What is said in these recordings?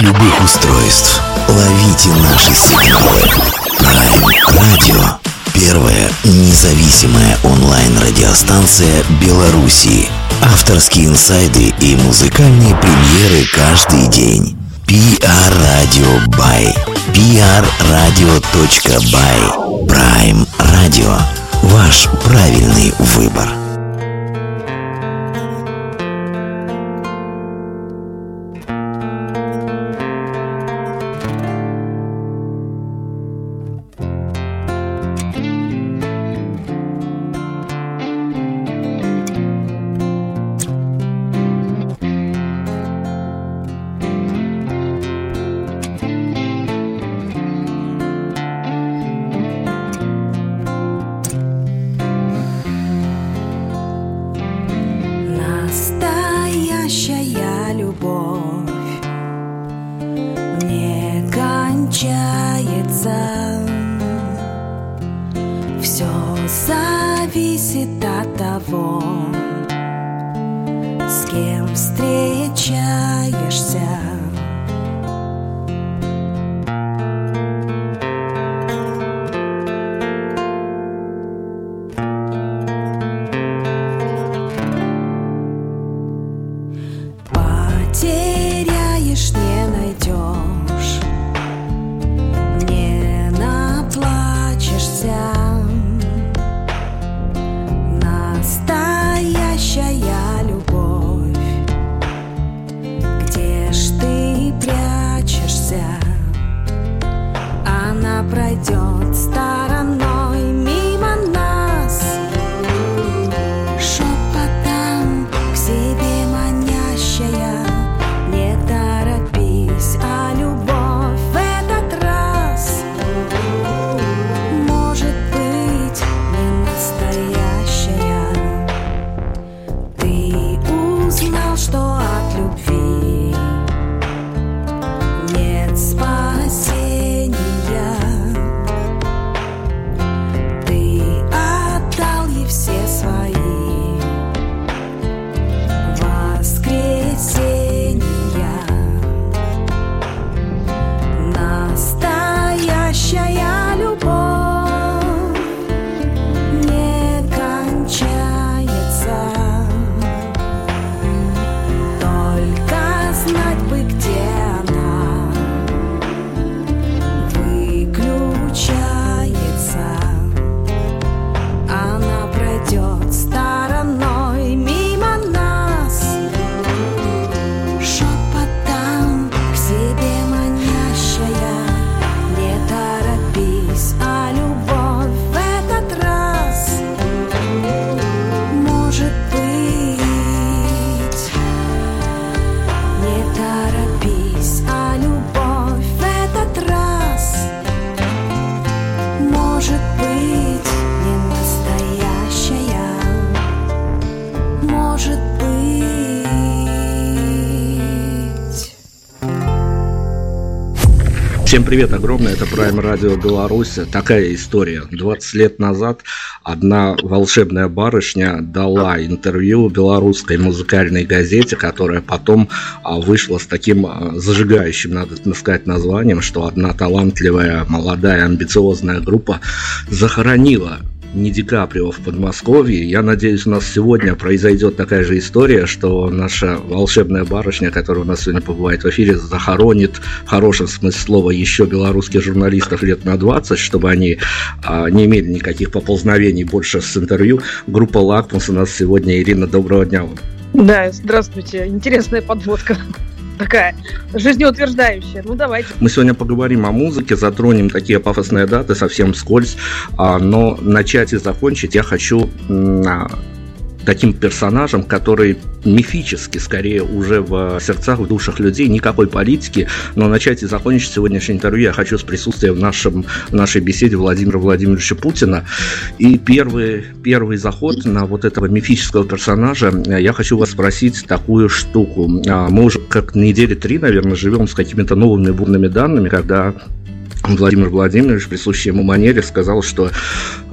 любых устройств. Ловите наши сигналы. Prime Radio. Первая независимая онлайн-радиостанция Беларуси. Авторские инсайды и музыкальные премьеры каждый день. PR Radio by prradio.by Prime Radio. Ваш правильный выбор. Всем привет огромное, это Prime Radio Беларусь. Такая история. 20 лет назад одна волшебная барышня дала интервью белорусской музыкальной газете, которая потом а, вышла с таким а, зажигающим, надо сказать, названием, что одна талантливая, молодая, амбициозная группа захоронила не Ди Каприо в Подмосковье. Я надеюсь, у нас сегодня произойдет такая же история, что наша волшебная барышня, которая у нас сегодня побывает в эфире, захоронит в хорошем смысле слова еще белорусских журналистов лет на 20, чтобы они а, не имели никаких поползновений больше с интервью. Группа «Лакмус» у нас сегодня. Ирина, доброго дня вам. Да, здравствуйте. Интересная подводка такая жизнеутверждающая. Ну, давайте. Мы сегодня поговорим о музыке, затронем такие пафосные даты совсем скользь, а, но начать и закончить я хочу таким персонажем, который мифически, скорее, уже в сердцах, в душах людей, никакой политики, но начать и закончить сегодняшнее интервью я хочу с присутствием в, нашем, в нашей беседе Владимира Владимировича Путина. И первый, первый заход на вот этого мифического персонажа, я хочу вас спросить такую штуку. А, мы уже как недели три, наверное, живем с какими-то новыми бурными данными, когда Владимир Владимирович, присущий ему манере, сказал, что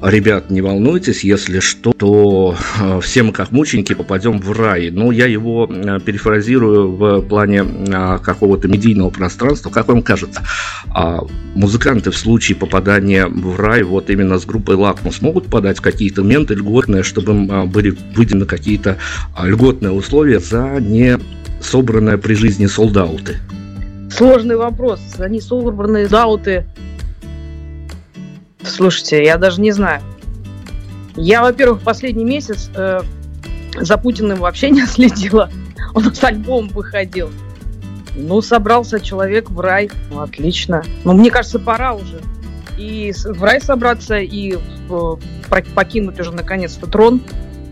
ребят, не волнуйтесь, если что, то э, все мы как мученики попадем в рай. Но я его э, перефразирую в плане э, какого-то медийного пространства. Как вам кажется, а музыканты в случае попадания в рай вот именно с группой Лакмус могут подать какие-то менты льготные, чтобы им были выделены какие-то льготные условия за не собранные при жизни солдаты? Сложный вопрос. За не собранные солдаты Слушайте, я даже не знаю. Я, во-первых, последний месяц э, за Путиным вообще не следила. Он с альбомом выходил. Ну, собрался человек в рай. Ну, отлично. Ну, мне кажется, пора уже. И в рай собраться, и э, покинуть уже наконец-то трон,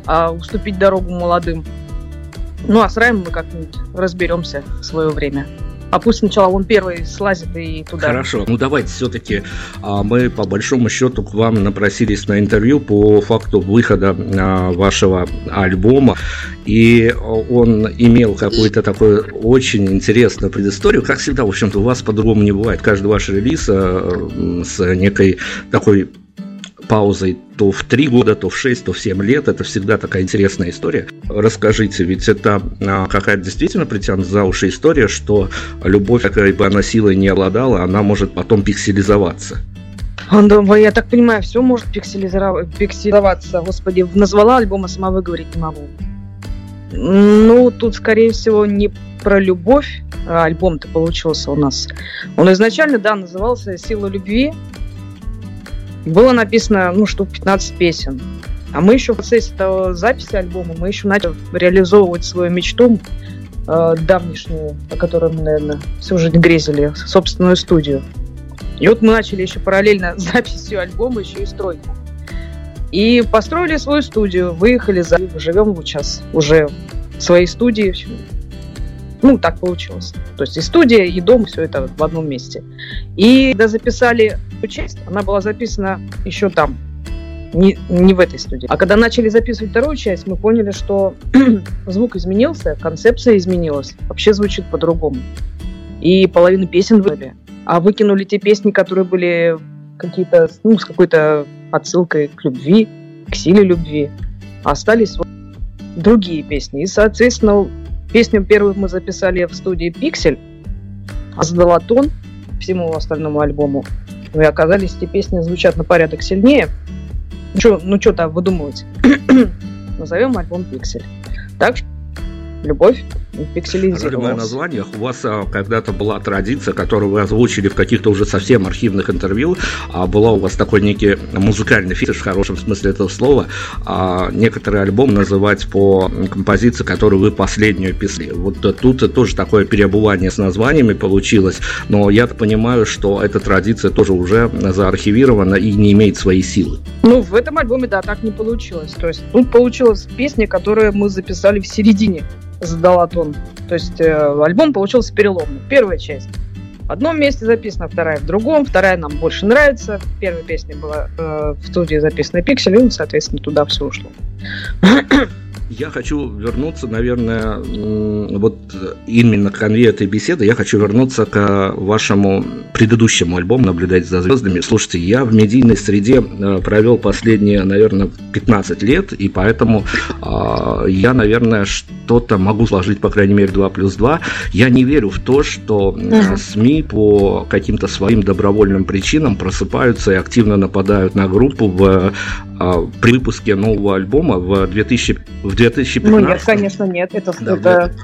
а уступить дорогу молодым. Ну, а с раем мы как-нибудь разберемся в свое время. А пусть сначала он первый слазит и туда. Хорошо. Ну давайте все-таки а, мы по большому счету к вам напросились на интервью по факту выхода а, вашего альбома. И он имел какую-то такую очень интересную предысторию. Как всегда, в общем-то, у вас по-другому не бывает. Каждый ваш релиз а, с некой такой паузой то в 3 года, то в 6, то в 7 лет. Это всегда такая интересная история. Расскажите, ведь это а, какая-то действительно притянута за уши история, что любовь, какая бы она силой не обладала, она может потом пикселизоваться. Я так понимаю, все может пикселизоваться. Господи, назвала альбом, а сама выговорить не могу. Ну, тут, скорее всего, не про любовь а альбом-то получился у нас. Он изначально, да, назывался «Сила любви», было написано, ну, штук 15 песен. А мы еще в процессе этого записи альбома, мы еще начали реализовывать свою мечту э, давнишнюю, о которой мы, наверное, всю жизнь грезили, собственную студию. И вот мы начали еще параллельно с записью альбома, еще и стройку. И построили свою студию, выехали за... Живем сейчас уже в своей студии. Ну, так получилось. То есть и студия, и дом, все это в одном месте. И когда записали часть, она была записана еще там, не, не в этой студии. А когда начали записывать вторую часть, мы поняли, что звук изменился, концепция изменилась, вообще звучит по-другому. И половину песен выбрали. А выкинули те песни, которые были какие-то, ну, с какой-то отсылкой к любви, к силе любви. А остались другие песни. И, соответственно, Песню первую мы записали в студии «Пиксель», задала тон всему остальному альбому. И оказались, эти песни звучат на порядок сильнее. Ну, что ну, там выдумывать? Назовем альбом «Пиксель». Так любовь пикселизировалась. названиях у вас а, когда-то была традиция, которую вы озвучили в каких-то уже совсем архивных интервью, а была у вас такой некий музыкальный фетиш в хорошем смысле этого слова, а некоторые альбомы называть по композиции, которую вы последнюю писали. Вот тут тоже такое переобувание с названиями получилось, но я понимаю, что эта традиция тоже уже заархивирована и не имеет своей силы. Ну, в этом альбоме, да, так не получилось. То есть тут получилась песня, которую мы записали в середине задала тон. То есть э, альбом получился переломный. Первая часть. В одном месте записана, вторая в другом, вторая нам больше нравится. Первая песня была э, в студии записана Пиксель, и, соответственно, туда все ушло. Я хочу вернуться, наверное, вот именно к конве этой беседы, я хочу вернуться к вашему предыдущему альбому «Наблюдать за звездами». Слушайте, я в медийной среде э, провел последние, наверное, 15 лет, и поэтому э, я, наверное, что-то могу сложить, по крайней мере, 2 плюс 2. Я не верю в то, что э, СМИ по каким-то своим добровольным причинам просыпаются и активно нападают на группу в, при выпуске нового альбома в 2000 в 2015... Ну нет, конечно, нет. Это, да, это,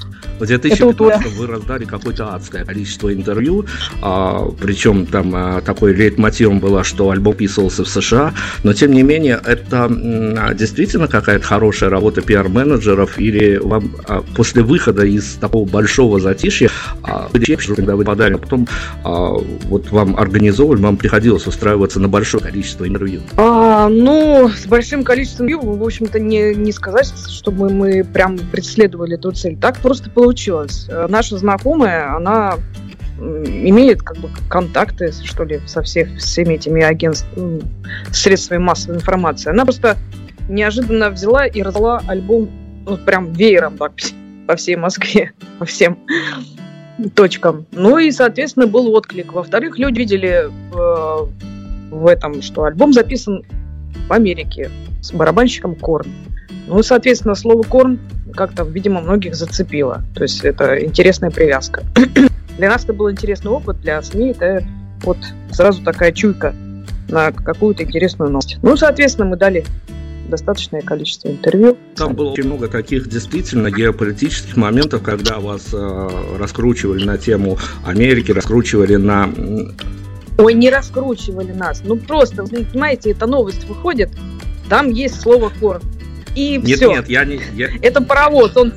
в 2015 вы раздали какое-то адское количество интервью, а, причем там а, такой лейтмотивом было, что альбом писался в США, но тем не менее это а, действительно какая-то хорошая работа пиар-менеджеров или вам а, после выхода из такого большого затишья, а, когда вы подали, а потом а, вот вам организовывали, вам приходилось устраиваться на большое количество интервью? А, ну, с большим количеством интервью, в общем-то, не, не сказать, чтобы мы прям преследовали эту цель. Так просто получилось получилось. Э, наша знакомая, она имеет как бы контакты, что ли, со всех, всеми этими агентствами, средствами массовой информации. Она просто неожиданно взяла и раздала альбом ну, прям веером так, по всей Москве, по всем точкам. Ну и, соответственно, был отклик. Во-вторых, люди видели э, в этом, что альбом записан в Америке с барабанщиком Корн. Ну, соответственно, слово Корн как-то, видимо, многих зацепило. То есть это интересная привязка. для нас это был интересный опыт, для СМИ это вот сразу такая чуйка на какую-то интересную новость. Ну, соответственно, мы дали достаточное количество интервью. Там было очень много таких действительно геополитических моментов, когда вас э, раскручивали на тему Америки, раскручивали на... Ой, не раскручивали нас. Ну просто, понимаете, эта новость выходит, там есть слово корм и нет, все. Нет, я не... Я... Это паровоз, он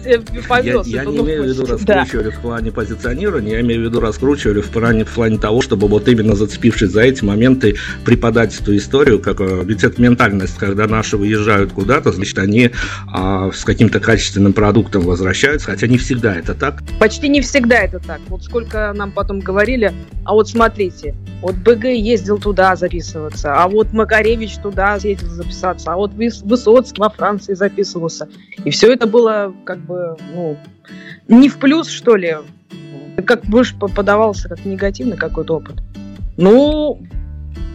повез. Я, я не имею в виду раскручивали да. в плане позиционирования, я имею в виду раскручивали в плане, в плане того, чтобы вот именно зацепившись за эти моменты преподать эту историю, как э, ведь это ментальность, когда наши выезжают куда-то, значит, они а, с каким-то качественным продуктом возвращаются, хотя не всегда это так. Почти не всегда это так. Вот сколько нам потом говорили, а вот смотрите, вот БГ ездил туда записываться, а вот Макаревич туда ездил записаться, а вот Высоцкий во Франции конференции записывался. И все это было как бы, ну, не в плюс, что ли. Как больше подавался как негативный какой-то опыт. Ну,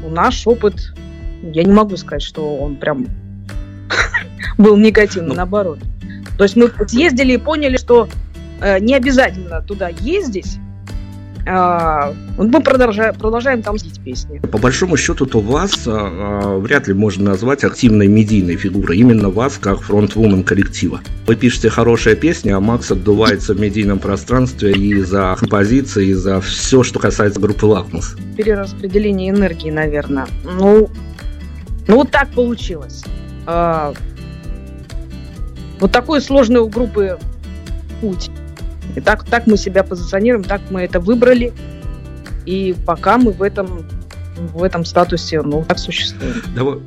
наш опыт, я не могу сказать, что он прям был негативный, ну. наоборот. То есть мы съездили и поняли, что э, не обязательно туда ездить, а, мы продолжаем, продолжаем там ездить песни. По большому счету, то вас а, а, вряд ли можно назвать активной медийной фигурой. Именно вас, как фронтвумен коллектива. Вы пишете хорошие песни, а Макс отдувается в медийном пространстве и за композиции, и за все, что касается группы «Лакмус». Перераспределение энергии, наверное. Ну, ну вот так получилось. А, вот такой сложный у группы путь. И так, так мы себя позиционируем, так мы это выбрали. И пока мы в этом, в этом статусе, ну, так существуем. Давай,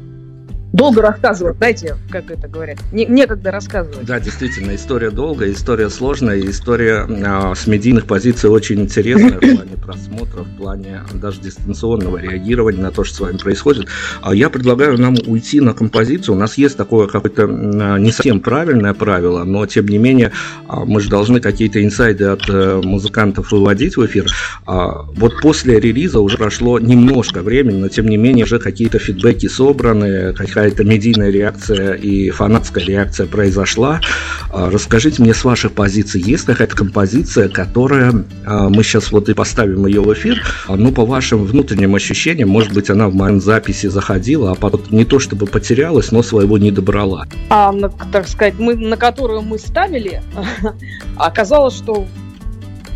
долго рассказывать, знаете, как это говорят. Не, некогда рассказывать. Да, действительно, история долгая, история сложная, история э, с медийных позиций очень интересная в плане просмотра, в плане даже дистанционного реагирования на то, что с вами происходит. А я предлагаю нам уйти на композицию. У нас есть такое какое-то э, не совсем правильное правило, но тем не менее э, мы же должны какие-то инсайды от э, музыкантов выводить в эфир. Вот после релиза уже прошло немножко времени, но тем не менее уже какие-то фидбэки собраны, какая какая-то медийная реакция и фанатская реакция произошла. А, расскажите мне с ваших позиций, есть какая-то композиция, которая, а, мы сейчас вот и поставим ее в эфир, а, ну, по вашим внутренним ощущениям, может быть, она в момент записи заходила, а потом не то чтобы потерялась, но своего не добрала. А, так сказать, мы, на которую мы ставили, оказалось, что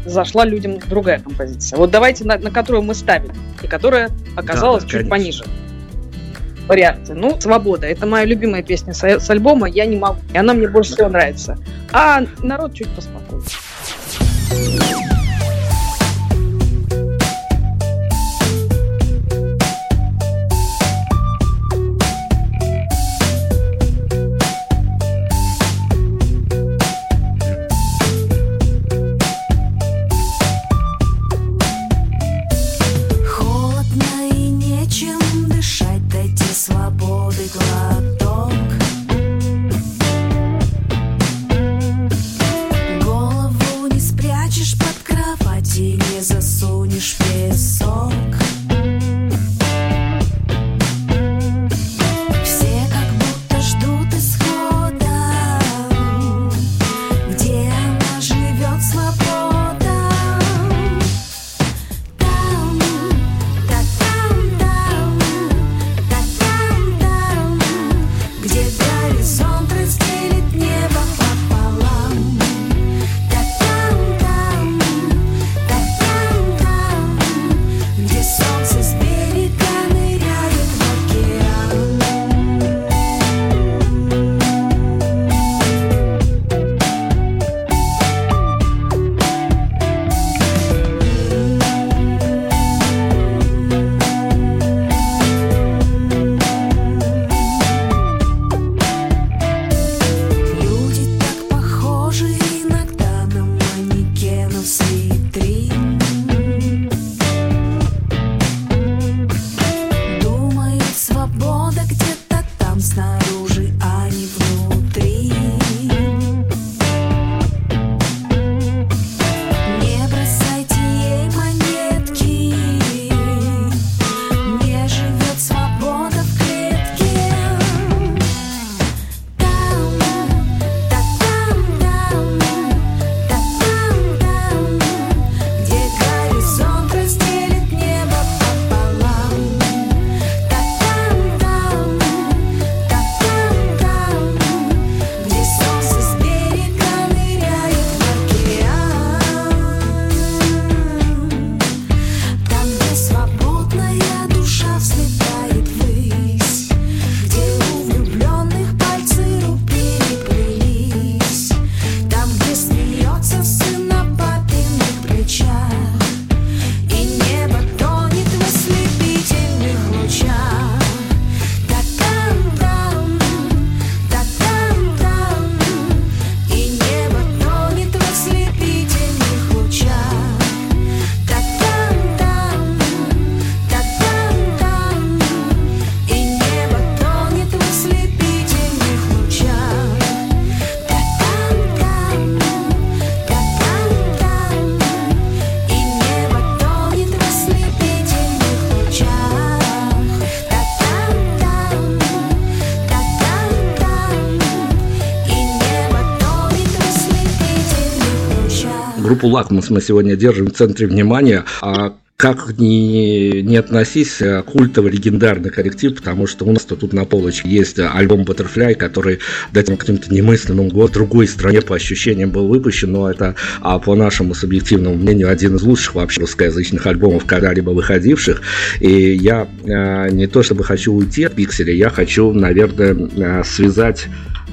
зашла людям другая композиция. Вот давайте на, на которую мы ставили, и которая оказалась да, да, чуть конечно. пониже варианте. Ну, «Свобода» — это моя любимая песня с, с альбома «Я не могу». И она мне больше всего нравится. А народ чуть поспокойнее. Группу «Лакмус» мы сегодня держим в центре внимания. А как ни, не относись, э, культовый легендарный коллектив, потому что у нас-то тут на полочке есть альбом Butterfly, который до этим каким-то немыслимым год в другой стране по ощущениям был выпущен, но это, а по нашему субъективному мнению, один из лучших вообще русскоязычных альбомов, когда-либо выходивших. И я э, не то чтобы хочу уйти от пикселя, я хочу, наверное, э, связать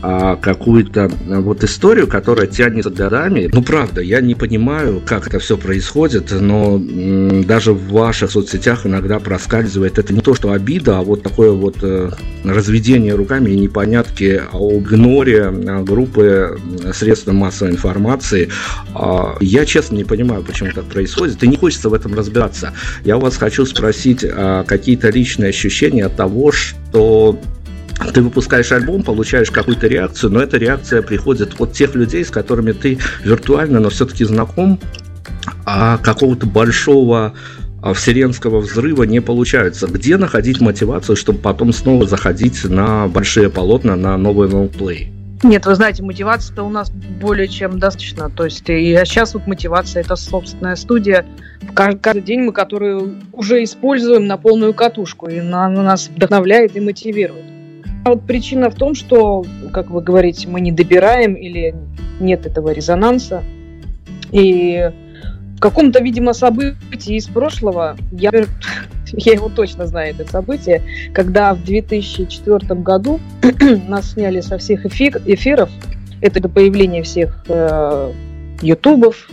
а, какую-то а, вот историю, которая тянется годами. Ну, правда, я не понимаю, как это все происходит, но даже в ваших соцсетях иногда проскальзывает. Это не то, что обида, а вот такое вот э, разведение руками и непонятки о игноре а, группы средств массовой информации. А, я честно не понимаю, почему так происходит, и не хочется в этом разбираться. Я у вас хочу спросить какие-то личные ощущения от того, что ты выпускаешь альбом, получаешь какую-то реакцию, но эта реакция приходит от тех людей, с которыми ты виртуально, но все-таки знаком, а какого-то большого а, вселенского взрыва не получается. Где находить мотивацию, чтобы потом снова заходить на большие полотна, на новый лонгплей? Нет, вы знаете, мотивация-то у нас более чем достаточно. То есть и сейчас вот мотивация это собственная студия. Каждый, каждый день мы которую уже используем на полную катушку. И она нас вдохновляет и мотивирует. А вот причина в том, что, как вы говорите, мы не добираем или нет этого резонанса. И в каком-то, видимо, событии из прошлого, я, я его точно знаю, это событие, когда в 2004 году нас сняли со всех эфир, эфиров, это до появления всех э, ютубов,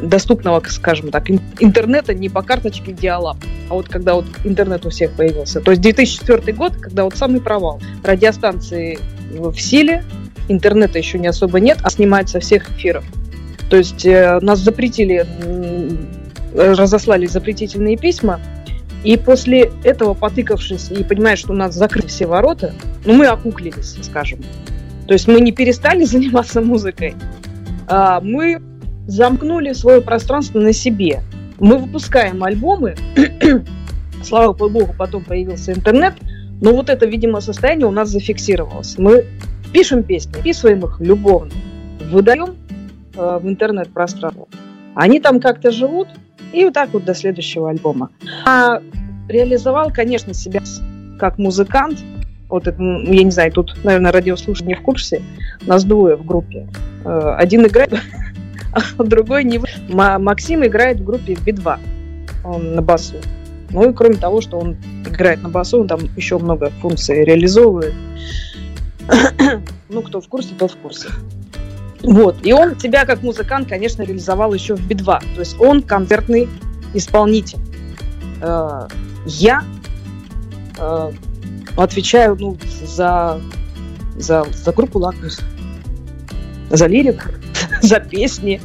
доступного, скажем так, интернета не по карточке Диалаб, а вот когда вот интернет у всех появился. То есть 2004 год, когда вот самый провал. Радиостанции в силе, интернета еще не особо нет, а снимают со всех эфиров. То есть э, нас запретили, разослали запретительные письма, и после этого, потыкавшись и понимая, что у нас закрыты все ворота, ну, мы окуклились, скажем. То есть мы не перестали заниматься музыкой, а мы замкнули свое пространство на себе. Мы выпускаем альбомы, слава богу, потом появился интернет, но вот это, видимо, состояние у нас зафиксировалось. Мы пишем песни, писываем их любовно, выдаем э, в интернет-пространство. Они там как-то живут, и вот так вот до следующего альбома. А реализовал, конечно, себя как музыкант. Вот это, я не знаю, тут, наверное, радиослушатель не в курсе. Нас двое в группе. Э, один играет другой не... Максим играет в группе Би-2. Он на басу. Ну и кроме того, что он играет на басу, он там еще много функций реализовывает. ну, кто в курсе, тот в курсе. Вот. И он себя как музыкант, конечно, реализовал еще в Би-2. То есть он концертный исполнитель. Э, я э, отвечаю ну, за, за, за группу «Лакмус», за лирик, за песни.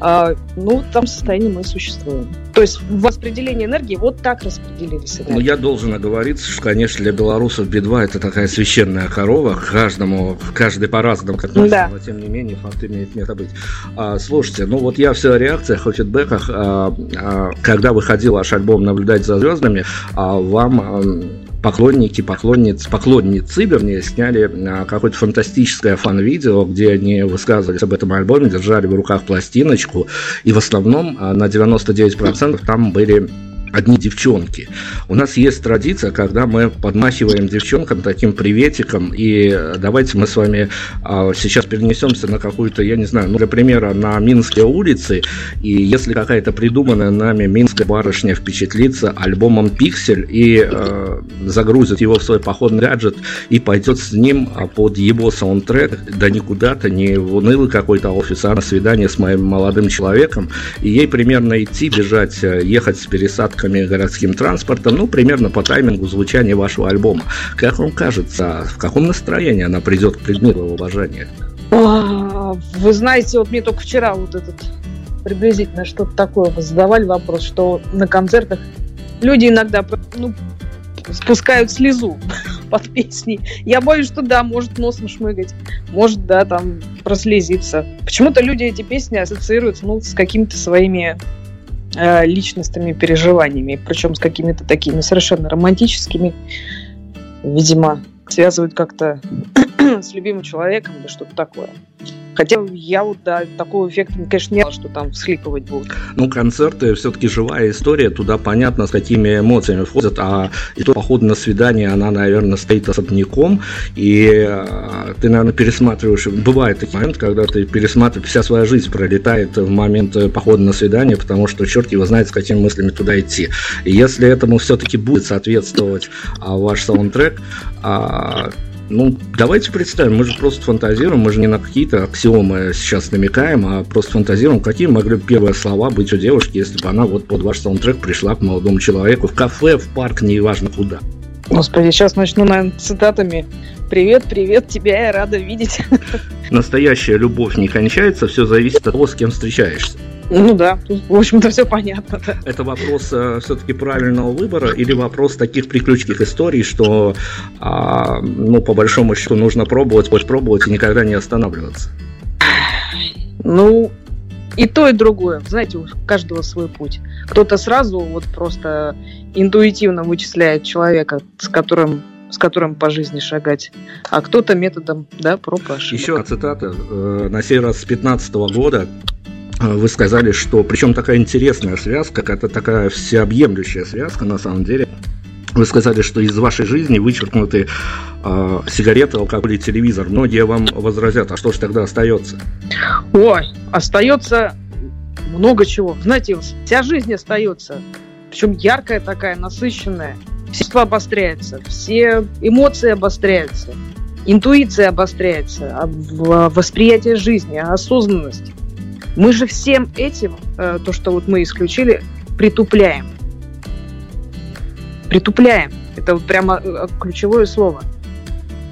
А, ну, там состоянии мы существуем. То есть в распределении энергии вот так распределились энергии. Ну, я должен оговориться, что, конечно, для белорусов Би-2 это такая священная корова. Каждому, каждый по-разному относится, да. но тем не менее факт имеет место быть. А, слушайте, ну вот я все о реакциях, о фидбэках. А, а, когда выходил ваш альбом «Наблюдать за звездами», а, вам... Поклонники, поклонницы, поклонницы, вернее, сняли а, какое-то фантастическое фан-видео, где они высказывались об этом альбоме, держали в руках пластиночку, и в основном а, на 99% там были одни девчонки. У нас есть традиция, когда мы подмахиваем девчонкам таким приветиком, и давайте мы с вами а, сейчас перенесемся на какую-то, я не знаю, ну, для примера, на Минские улицы, и если какая-то придуманная нами минская барышня впечатлится альбомом «Пиксель» и э, загрузит его в свой походный гаджет и пойдет с ним а, под его саундтрек, да не куда-то, не в унылый какой-то офис, а на свидание с моим молодым человеком, и ей примерно идти, бежать, э, ехать с пересадкой маршрутками городским транспортом, ну, примерно по таймингу звучания вашего альбома. Как вам кажется, в каком настроении она придет к предмету уважения? Вы знаете, вот мне только вчера вот этот приблизительно что-то такое задавали вопрос, что на концертах люди иногда ну, спускают слезу под песней. Я боюсь, что да, может носом шмыгать, может, да, там прослезиться. Почему-то люди эти песни ассоциируют ну, с какими-то своими личностными переживаниями, причем с какими-то такими совершенно романтическими, видимо, связывают как-то с любимым человеком или что-то такое. Хотя я вот, да, такого эффекта, конечно, не было, что там всхлипывать будут. Ну, концерты все-таки живая история, туда понятно, с какими эмоциями входят, а и то поход на свидание, она, наверное, стоит особняком, и э, ты, наверное, пересматриваешь, бывает такой момент, когда ты пересматриваешь, вся своя жизнь пролетает в момент э, похода на свидание, потому что черт его знает, с какими мыслями туда идти. И если этому все-таки будет соответствовать а, ваш саундтрек, а, ну, давайте представим, мы же просто фантазируем, мы же не на какие-то аксиомы сейчас намекаем, а просто фантазируем, какие могли бы первые слова быть у девушки, если бы она вот под ваш саундтрек пришла к молодому человеку в кафе, в парк, неважно куда. Господи, сейчас начну, наверное, цитатами. Привет, привет, тебя я рада видеть. Настоящая любовь не кончается, все зависит от того, с кем встречаешься. Ну да, тут, в общем-то, все понятно. Да. Это вопрос э, все-таки правильного выбора или вопрос таких приключных историй, что, а, ну, по большому счету, нужно пробовать, хоть пробовать и никогда не останавливаться? Ну, и то, и другое. Знаете, у каждого свой путь. Кто-то сразу вот просто интуитивно вычисляет человека, с которым с которым по жизни шагать, а кто-то методом, да, проб и ошибок. Еще цитата, э, на сей раз с 15 года, вы сказали, что причем такая интересная связка, это такая всеобъемлющая связка на самом деле. Вы сказали, что из вашей жизни вычеркнуты э, сигареты, алкоголь и телевизор. Многие вам возразят, а что же тогда остается? Ой, остается много чего. Знаете, вся жизнь остается. Причем яркая такая, насыщенная. Все обостряется, все эмоции обостряются, интуиция обостряется, восприятие жизни, осознанность. Мы же всем этим, э, то, что вот мы исключили, притупляем. Притупляем. Это вот прямо э, ключевое слово.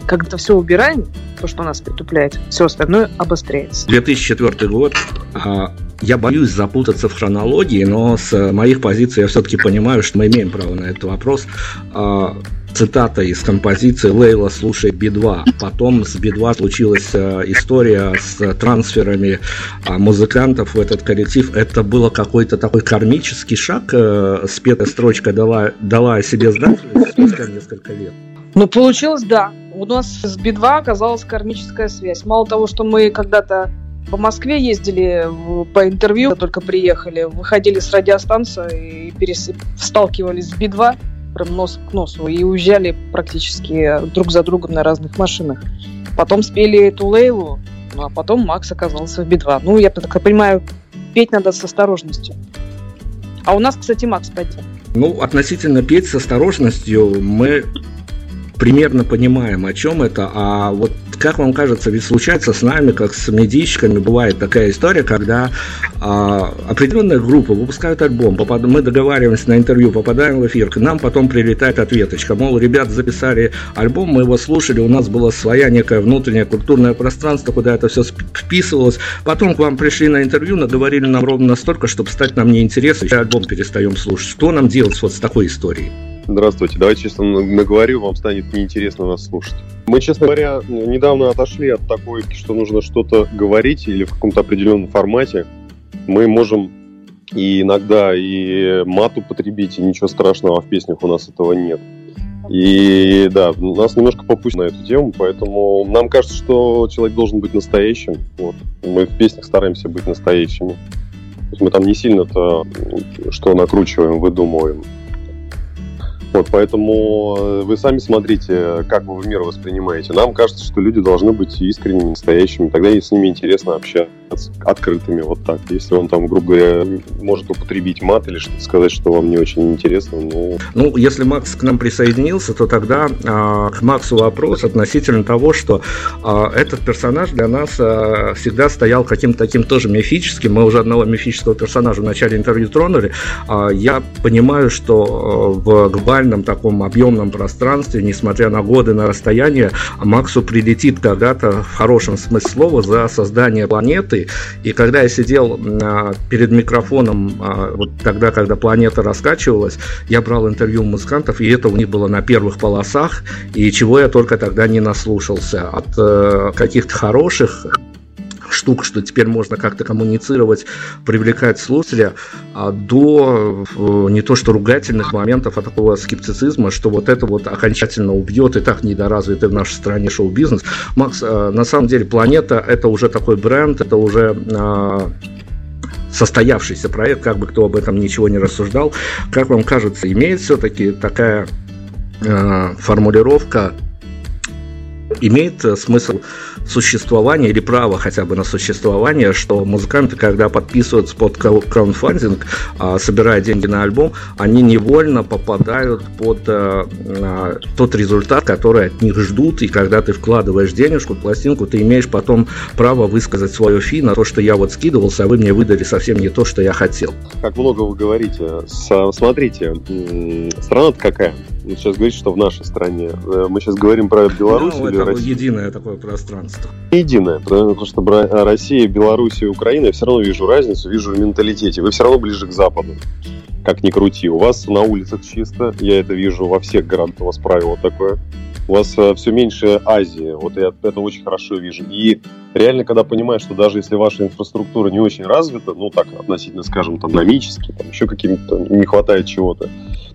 Когда все убираем, то, что нас притупляет, все остальное обостряется. 2004 год. А, я боюсь запутаться в хронологии, но с моих позиций я все-таки понимаю, что мы имеем право на этот вопрос. А, цитата из композиции «Лейла слушает Би-2». Потом с Би-2 случилась э, история с трансферами э, музыкантов в этот коллектив. Это было какой-то такой кармический шаг. Э, спетая строчка дала, дала о себе знать спустя несколько лет. Ну, получилось, да. У нас с Би-2 оказалась кармическая связь. Мало того, что мы когда-то по Москве ездили по интервью, только приехали, выходили с радиостанции и перес... сталкивались с Би-2, прям нос к носу, и уезжали практически друг за другом на разных машинах. Потом спели эту Лейлу, ну а потом Макс оказался в Би-2. Ну, я так понимаю, петь надо с осторожностью. А у нас, кстати, Макс пойдет. Ну, относительно петь с осторожностью мы примерно понимаем, о чем это, а вот как вам кажется, ведь случается с нами, как с медийщиками, бывает такая история, когда а, определенная группа выпускает альбом, попад... мы договариваемся на интервью, попадаем в эфир, к нам потом прилетает ответочка, мол, ребят записали альбом, мы его слушали, у нас была своя некая внутреннее культурное пространство, куда это все вписывалось, потом к вам пришли на интервью, наговорили нам ровно настолько, чтобы стать нам неинтересно, альбом перестаем слушать. Что нам делать вот с такой историей? Здравствуйте. Давайте честно наговорю, вам станет неинтересно нас слушать. Мы, честно говоря, недавно отошли от такой, что нужно что-то говорить или в каком-то определенном формате. Мы можем и иногда и мат употребить, и ничего страшного, а в песнях у нас этого нет. И да, нас немножко попустили на эту тему, поэтому нам кажется, что человек должен быть настоящим. Вот. Мы в песнях стараемся быть настоящими. мы там не сильно-то что накручиваем, выдумываем. Вот, поэтому э, вы сами смотрите, как вы мир воспринимаете. Нам кажется, что люди должны быть искренними, настоящими. Тогда с ними интересно общаться открытыми вот так. Если он там, грубо говоря, может употребить мат или что-то сказать, что вам не очень интересно, ну... Ну, если Макс к нам присоединился, то тогда а, к Максу вопрос относительно того, что а, этот персонаж для нас а, всегда стоял каким-то таким тоже мифическим. Мы уже одного мифического персонажа в начале интервью тронули. А, я понимаю, что а, в глобальном глобальном таком объемном пространстве, несмотря на годы, на расстояние, Максу прилетит когда-то, в хорошем смысле слова, за создание планеты. И когда я сидел а, перед микрофоном, а, вот тогда, когда планета раскачивалась, я брал интервью музыкантов, и это у них было на первых полосах, и чего я только тогда не наслушался. От э, каких-то хороших штук, что теперь можно как-то коммуницировать, привлекать слушателя, а до э, не то что ругательных моментов, а такого скептицизма, что вот это вот окончательно убьет и так недоразвитый в нашей стране шоу-бизнес. Макс, э, на самом деле планета это уже такой бренд, это уже э, состоявшийся проект, как бы кто об этом ничего не рассуждал. Как вам кажется, имеет все-таки такая формулировка имеет смысл существование или право хотя бы на существование, что музыканты, когда подписываются под краудфандинг, а, собирая деньги на альбом, они невольно попадают под э, тот результат, который от них ждут, и когда ты вкладываешь денежку, пластинку, ты имеешь потом право высказать свое фи на то, что я вот скидывался, а вы мне выдали совсем не то, что я хотел. Как много вы говорите. Смотрите, страна какая? Вы сейчас говорите, что в нашей стране. Э, мы сейчас говорим про Беларусь ну, или это Россию? единое такое пространство. Единое, потому что Россия, Беларусь и Украина, я все равно вижу разницу, вижу в менталитете. Вы все равно ближе к Западу, как ни крути. У вас на улицах чисто, я это вижу во всех городах, у вас правило такое. У вас э, все меньше Азии, вот я это очень хорошо вижу. И реально, когда понимаешь, что даже если ваша инфраструктура не очень развита, ну так относительно, скажем, там, экономически, там еще каким-то не хватает чего-то,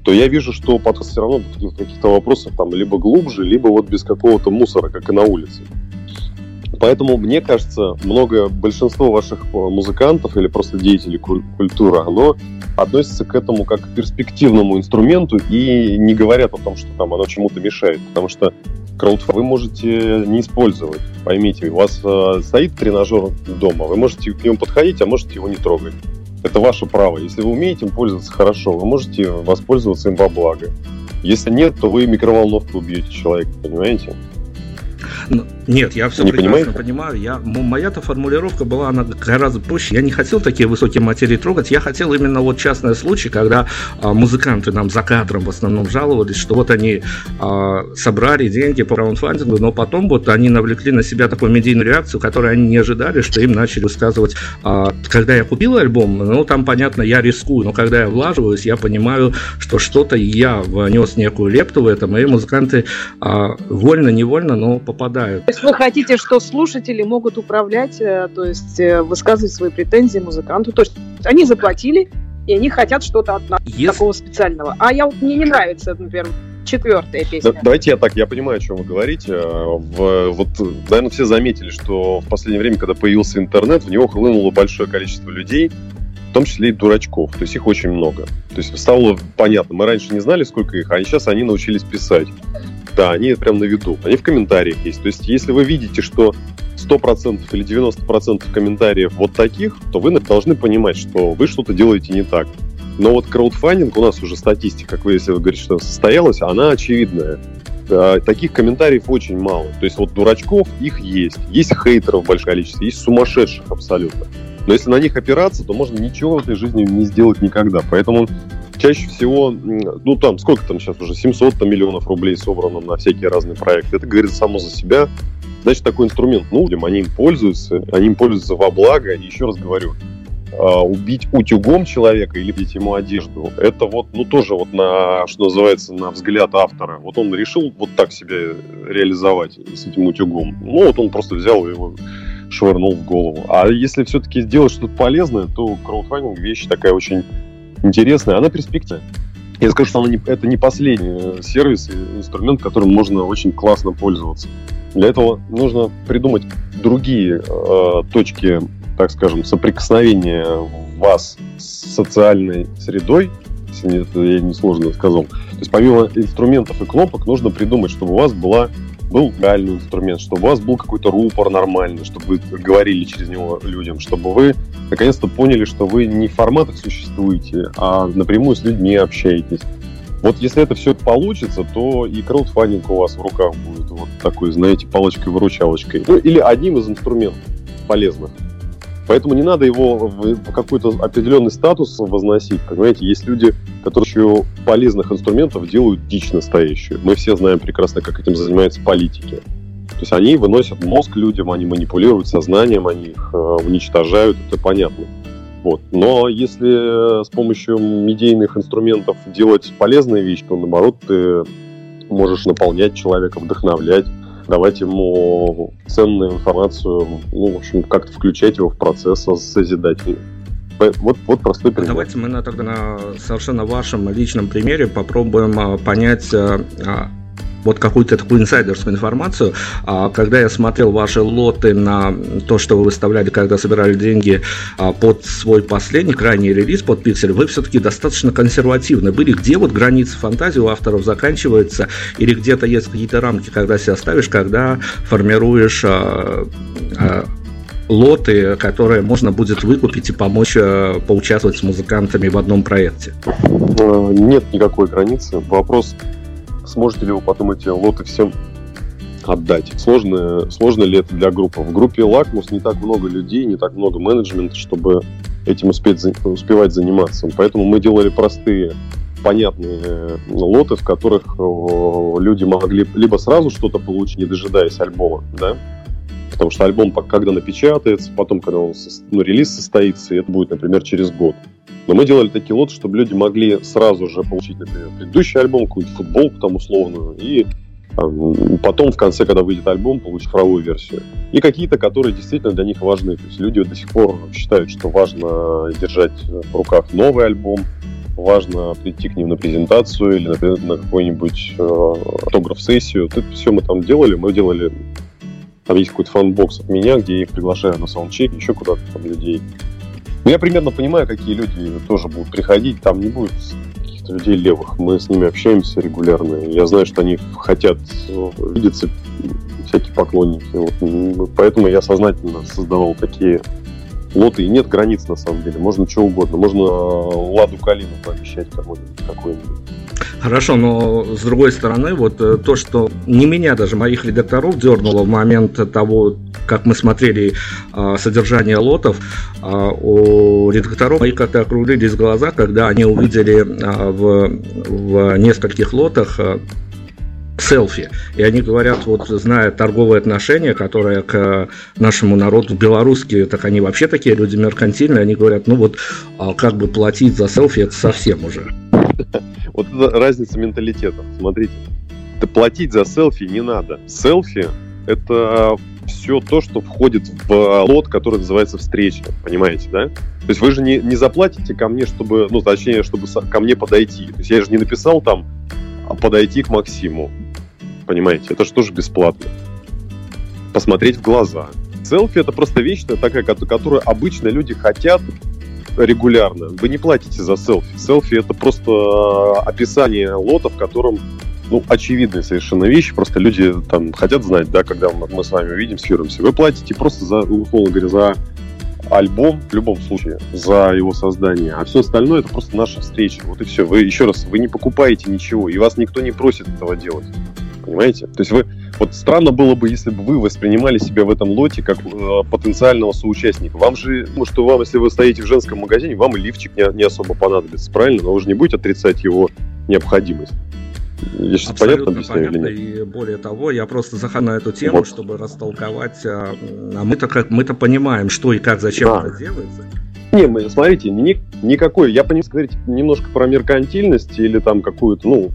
то я вижу, что подход все равно в каких-то вопросах там либо глубже, либо вот без какого-то мусора, как и на улице. Поэтому, мне кажется, много, большинство ваших э, музыкантов или просто деятелей культуры, оно относится к этому как к перспективному инструменту и не говорят о том, что там оно чему-то мешает. Потому что краудфанд вы можете не использовать. Поймите, у вас э, стоит тренажер дома, вы можете к нему подходить, а можете его не трогать. Это ваше право. Если вы умеете им пользоваться хорошо, вы можете воспользоваться им во благо. Если нет, то вы микроволновку убьете человека, понимаете? Нет, я все не прекрасно понимаете? понимаю. Я, моя-то формулировка была она гораздо проще. Я не хотел такие высокие материи трогать. Я хотел именно вот частный случай, когда а, музыканты нам за кадром в основном жаловались, что вот они а, собрали деньги по краундфандингу, но потом вот они навлекли на себя такую медийную реакцию, которую они не ожидали, что им начали высказывать, а, когда я купил альбом, ну там понятно, я рискую, но когда я влаживаюсь, я понимаю, что что-то я внес некую лепту в это, мои музыканты а, вольно-невольно, но попадают. Есть вы хотите, что слушатели могут управлять, э, то есть э, высказывать свои претензии музыканту. То есть они заплатили, и они хотят что-то от нас Если... такого специального. А я вот мне не нравится, например, четвертая песня. Да, давайте я так, я понимаю, о чем вы говорите. В, вот, наверное, все заметили, что в последнее время, когда появился интернет, в него хлынуло большое количество людей, том числе и дурачков. То есть их очень много. То есть стало понятно. Мы раньше не знали, сколько их, а сейчас они научились писать. Да, они прям на виду. Они в комментариях есть. То есть, если вы видите, что 100% или 90% комментариев вот таких, то вы должны понимать, что вы что-то делаете не так. Но вот краудфандинг, у нас уже статистика, как вы, если вы говорите, что состоялась, она очевидная. Таких комментариев очень мало. То есть вот дурачков их есть. Есть хейтеров большое количество, есть сумасшедших абсолютно. Но если на них опираться, то можно ничего в этой жизни не сделать никогда. Поэтому чаще всего, ну там, сколько там сейчас уже, 700 там, миллионов рублей собрано на всякие разные проекты. Это говорит само за себя. Значит, такой инструмент нужен, они им пользуются, они им пользуются во благо. И еще раз говорю, а, убить утюгом человека или бить ему одежду, это вот, ну, тоже вот на, что называется, на взгляд автора. Вот он решил вот так себя реализовать с этим утюгом. Ну, вот он просто взял его швырнул в голову. А если все-таки сделать что-то полезное, то краудфандинг вещь такая очень интересная, она перспективная. Я скажу, что она не, это не последний сервис, инструмент, которым можно очень классно пользоваться. Для этого нужно придумать другие э, точки, так скажем, соприкосновения вас с социальной средой, если это я не сложно сказал. То есть помимо инструментов и кнопок нужно придумать, чтобы у вас была был реальный инструмент, чтобы у вас был какой-то рупор нормальный, чтобы вы говорили через него людям, чтобы вы наконец-то поняли, что вы не в форматах существуете, а напрямую с людьми общаетесь. Вот если это все получится, то и краудфандинг у вас в руках будет вот такой, знаете, палочкой-выручалочкой. Ну, или одним из инструментов полезных. Поэтому не надо его в какой-то определенный статус возносить. Понимаете, есть люди, которые еще полезных инструментов делают дичь настоящую. Мы все знаем прекрасно, как этим занимаются политики. То есть они выносят мозг людям, они манипулируют сознанием, они их э, уничтожают, это понятно. Вот. Но если с помощью медийных инструментов делать полезные вещи, то наоборот ты можешь наполнять человека, вдохновлять, давать ему ценную информацию, ну, в общем, как-то включать его в процесс созидательный. Вот, вот простой пример. Давайте мы на, тогда на совершенно вашем личном примере попробуем а, понять, а, а, вот какую-то такую инсайдерскую информацию. А, когда я смотрел ваши лоты на то, что вы выставляли, когда собирали деньги а, под свой последний крайний релиз, под пиксель, вы все-таки достаточно консервативны были. Где вот границы фантазии у авторов заканчиваются? Или где-то есть какие-то рамки, когда себя ставишь, когда формируешь а, лоты, которые можно будет выкупить и помочь поучаствовать с музыкантами в одном проекте? Нет никакой границы. Вопрос сможете ли вы потом эти лоты всем отдать. Сложно, сложно ли это для группы? В группе Лакмус не так много людей, не так много менеджмента, чтобы этим успеть, успевать заниматься. Поэтому мы делали простые, понятные э, лоты, в которых люди могли либо сразу что-то получить, не дожидаясь альбома, да, потому что альбом когда напечатается, потом, когда он, ну, релиз состоится, и это будет, например, через год. Но мы делали такие лоты, чтобы люди могли сразу же получить, например, предыдущий альбом, какую-нибудь футболку там условную, и там, потом в конце, когда выйдет альбом, получить цифровую версию. И какие-то, которые действительно для них важны. То есть люди до сих пор считают, что важно держать в руках новый альбом, важно прийти к ним на презентацию или, например, на какую-нибудь э, автограф-сессию. Это все мы там делали. Мы делали... Там есть какой-то фан-бокс от меня, где я их приглашаю на саундчек, еще куда-то там людей. Ну, я примерно понимаю, какие люди тоже будут приходить. Там не будет каких-то людей левых. Мы с ними общаемся регулярно. Я знаю, что они хотят э, видеться, всякие поклонники. Вот. Поэтому я сознательно создавал такие лоты. И нет границ, на самом деле. Можно что угодно. Можно э, Ладу Калину пообещать кому-нибудь какой-нибудь. Хорошо, но с другой стороны, вот э, то, что не меня даже, моих редакторов дернуло в момент того, как мы смотрели э, содержание лотов, э, у редакторов моих как-то округлились глаза, когда они увидели э, в, в нескольких лотах э, селфи. И они говорят, вот зная торговые отношения, которые к нашему народу белорусские, так они вообще такие люди меркантильные, они говорят, ну вот как бы платить за селфи, это совсем уже. Вот это разница менталитета. Смотрите, да платить за селфи не надо. Селфи — это все то, что входит в лот, который называется встреча, понимаете, да? То есть вы же не, не заплатите ко мне, чтобы, ну, точнее, чтобы ко мне подойти. То есть я же не написал там а подойти к Максиму, понимаете? Это же тоже бесплатно. Посмотреть в глаза. Селфи — это просто вещь такая, которую обычно люди хотят, регулярно. Вы не платите за селфи. Селфи это просто э, описание лота, в котором ну, очевидные совершенно вещи, просто люди там хотят знать, да, когда мы с вами увидим, сфируемся. Вы платите просто за, условно говоря, за альбом в любом случае, за его создание, а все остальное это просто наша встреча. Вот и все. Вы еще раз, вы не покупаете ничего, и вас никто не просит этого делать. Понимаете? То есть вы вот странно было бы, если бы вы воспринимали себя в этом лоте как э, потенциального соучастника. Вам же, ну, что вам, если вы стоите в женском магазине, вам и лифчик не, не особо понадобится, правильно? Но вы же не будете отрицать его необходимость. Я сейчас Абсолютно понятно объясняю понятно, или нет? И более того, я просто захожу на эту тему, вот. чтобы растолковать. А, а мы-то как мы-то понимаем, что и как, зачем да. это делается. Не, смотрите, ни, никакой, я понимаю, говорить немножко про меркантильность или там какую-то, ну,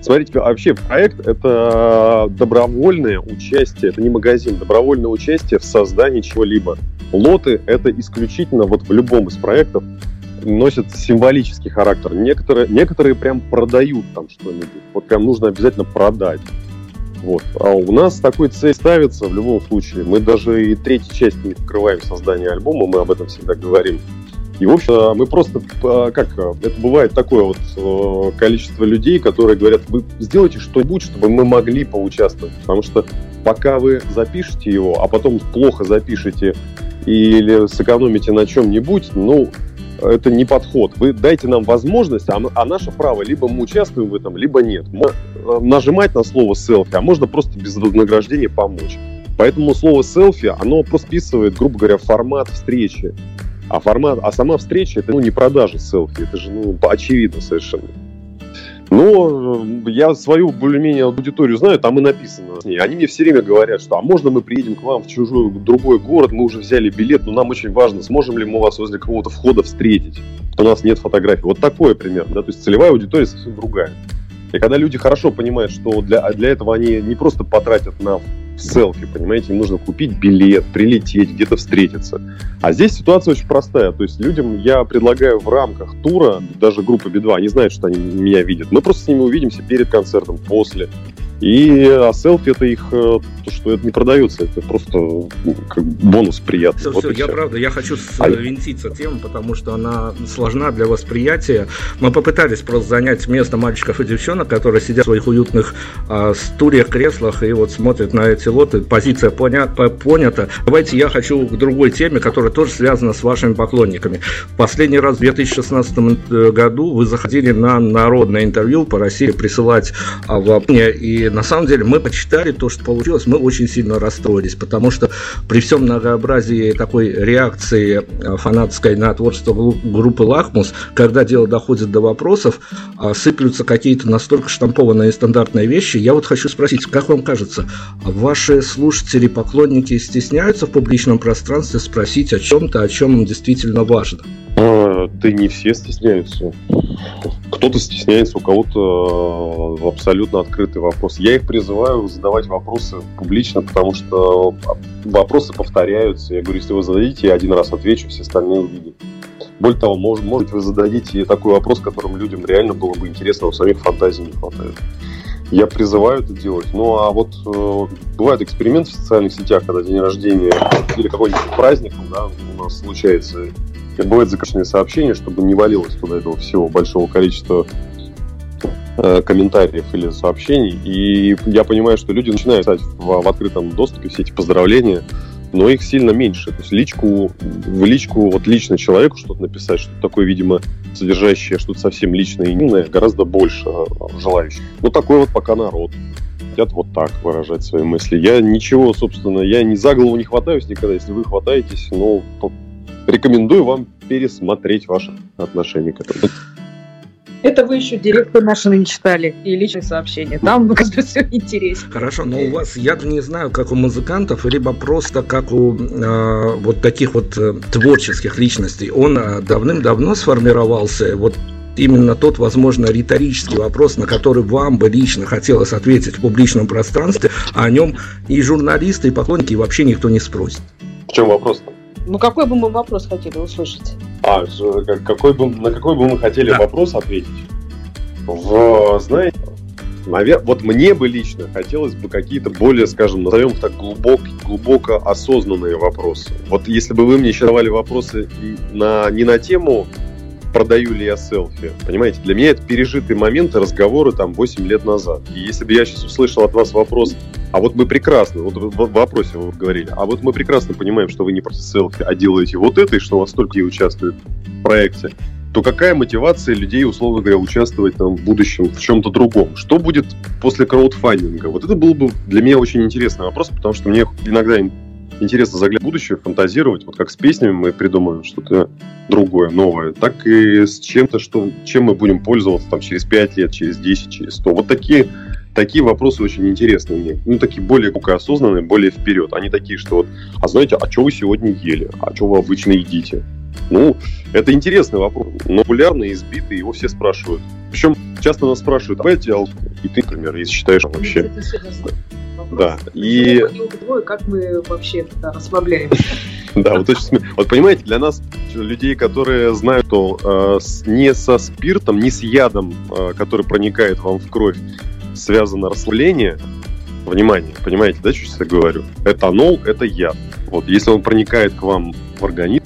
смотрите, вообще проект это добровольное участие, это не магазин, добровольное участие в создании чего-либо. Лоты это исключительно вот в любом из проектов носят символический характер. Некоторые, некоторые прям продают там что-нибудь. Вот прям нужно обязательно продать. Вот. А у нас такой цель ставится в любом случае. Мы даже и третьей части не покрываем создание альбома, мы об этом всегда говорим. И, в общем, мы просто, а, как это бывает, такое вот количество людей, которые говорят, вы сделайте что-нибудь, чтобы мы могли поучаствовать. Потому что пока вы запишете его, а потом плохо запишете или сэкономите на чем-нибудь, ну, это не подход. Вы дайте нам возможность, а, а наше право, либо мы участвуем в этом, либо нет. Э, нажимать на слово селфи, а можно просто без вознаграждения помочь. Поэтому слово селфи, оно просто вписывает, грубо говоря, формат встречи. А формат, а сама встреча это ну, не продажа селфи, это же ну, очевидно совершенно. Но э, я свою более-менее аудиторию знаю, там и написано. Они мне все время говорят, что а можно мы приедем к вам в чужой, в другой город, мы уже взяли билет, но нам очень важно, сможем ли мы вас возле какого-то входа встретить, у нас нет фотографий. Вот такое примерно, да, то есть целевая аудитория совсем другая. И когда люди хорошо понимают, что для, для этого они не просто потратят на селфи, понимаете, им нужно купить билет, прилететь, где-то встретиться. А здесь ситуация очень простая, то есть людям я предлагаю в рамках тура, даже группа Би-2, они знают, что они меня видят, мы просто с ними увидимся перед концертом, после, и а селфи это их, э, то, что это не продается, это просто ну, как бонус приятный. Все, вот все, я все. правда, я хочу свинтиться а... тем, потому что она сложна для восприятия. Мы попытались просто занять место мальчиков и девчонок, которые сидят в своих уютных а, стульях, креслах и вот смотрят на эти лоты. Позиция понят, понята. Давайте я хочу к другой теме, которая тоже связана с вашими поклонниками. В последний раз в 2016 э, году вы заходили на народное интервью, просили присылать а, в и на самом деле мы почитали то, что получилось, мы очень сильно расстроились, потому что при всем многообразии такой реакции э, фанатской на творчество группы «Лахмус», когда дело доходит до вопросов, а, сыплются какие-то настолько штампованные стандартные вещи. Я вот хочу спросить, как вам кажется, ваши слушатели, поклонники стесняются в публичном пространстве спросить о чем-то, о чем им действительно важно? А, да не все стесняются. Кто-то стесняется, у кого-то э, абсолютно открытый вопрос. Я их призываю задавать вопросы публично, потому что вопросы повторяются. Я говорю, если вы зададите, я один раз отвечу, все остальные увидят. Более того, может, может вы зададите такой вопрос, которым людям реально было бы интересно, у самих фантазий не хватает. Я призываю это делать. Ну а вот э, бывают эксперименты в социальных сетях, когда день рождения или какой-нибудь праздник да, у нас случается, бывает закачанные сообщения, чтобы не валилось туда этого всего большого количества э, комментариев или сообщений. И я понимаю, что люди начинают писать в, открытом доступе все эти поздравления, но их сильно меньше. То есть личку, в личку вот лично человеку что-то написать, что-то такое, видимо, содержащее что-то совсем личное и инное, гораздо больше э, желающих. Ну, такой вот пока народ. Хотят вот так выражать свои мысли. Я ничего, собственно, я не за голову не хватаюсь никогда. Если вы хватаетесь, ну, рекомендую вам пересмотреть ваше отношение к этому. Это вы еще директор нашего не читали и личные сообщения. Там, кажется, все интересно. Хорошо, но у вас, я не знаю, как у музыкантов, либо просто как у э, вот таких вот э, творческих личностей. Он э, давным-давно сформировался, вот именно тот, возможно, риторический вопрос, на который вам бы лично хотелось ответить в публичном пространстве, а о нем и журналисты, и поклонники, и вообще никто не спросит. В чем вопрос-то? Ну, какой бы мы вопрос хотели услышать? А, какой бы, на какой бы мы хотели да. вопрос ответить? В, знаете, наверное, вот мне бы лично хотелось бы какие-то более, скажем, назовем так, глубок, глубоко осознанные вопросы. Вот если бы вы мне еще давали вопросы на, не на тему продаю ли я селфи. Понимаете, для меня это пережитые моменты разговоры там 8 лет назад. И если бы я сейчас услышал от вас вопрос, а вот мы прекрасно, вот в вопросе вы говорили, а вот мы прекрасно понимаем, что вы не просто селфи, а делаете вот это, и что у вас столько людей участвует в проекте, то какая мотивация людей, условно говоря, участвовать там, в будущем в чем-то другом? Что будет после краудфандинга? Вот это был бы для меня очень интересный вопрос, потому что мне иногда интересно заглядывать в будущее, фантазировать. Вот как с песнями мы придумаем что-то другое, новое, так и с чем-то, что, чем мы будем пользоваться там, через 5 лет, через 10, через 100. Вот такие, такие вопросы очень интересные мне. Ну, такие более осознанные, более вперед. Они такие, что вот, а знаете, а что вы сегодня ели? А что вы обычно едите? Ну, это интересный вопрос, но популярный, избитый, его все спрашивают. Причем часто нас спрашивают, а давайте и ты, например, если считаешь вообще. Да. И... Как мы вообще расслабляемся. Да, вот очень Вот понимаете, для нас, людей, которые знают, что э, не со спиртом, не с ядом, э, который проникает вам в кровь, связано расслабление, внимание, понимаете, да, что я говорю? Этанол – это яд. Вот, если он проникает к вам в организм,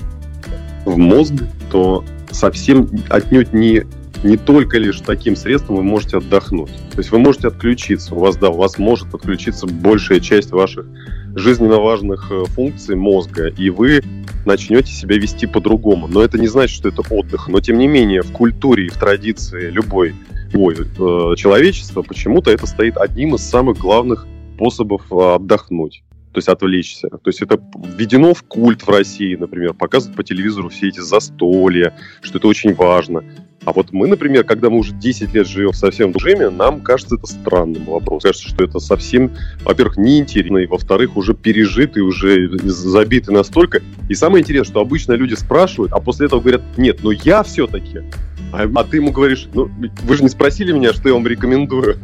в мозг, то совсем отнюдь не не только лишь таким средством вы можете отдохнуть. То есть вы можете отключиться. У вас, да, у вас может отключиться большая часть ваших жизненно важных э, функций мозга, и вы начнете себя вести по-другому. Но это не значит, что это отдых. Но тем не менее, в культуре и в традиции любой ой, э, человечества почему-то это стоит одним из самых главных способов э, отдохнуть то есть отвлечься. То есть это введено в культ в России, например, показывают по телевизору все эти застолья, что это очень важно. А вот мы, например, когда мы уже 10 лет живем в совсем режиме, нам кажется это странным вопрос. Кажется, что это совсем, во-первых, неинтересно, и во-вторых, уже пережитый, уже забитый настолько. И самое интересное, что обычно люди спрашивают, а после этого говорят, нет, но я все-таки. А, а ты ему говоришь, ну, вы же не спросили меня, что я вам рекомендую.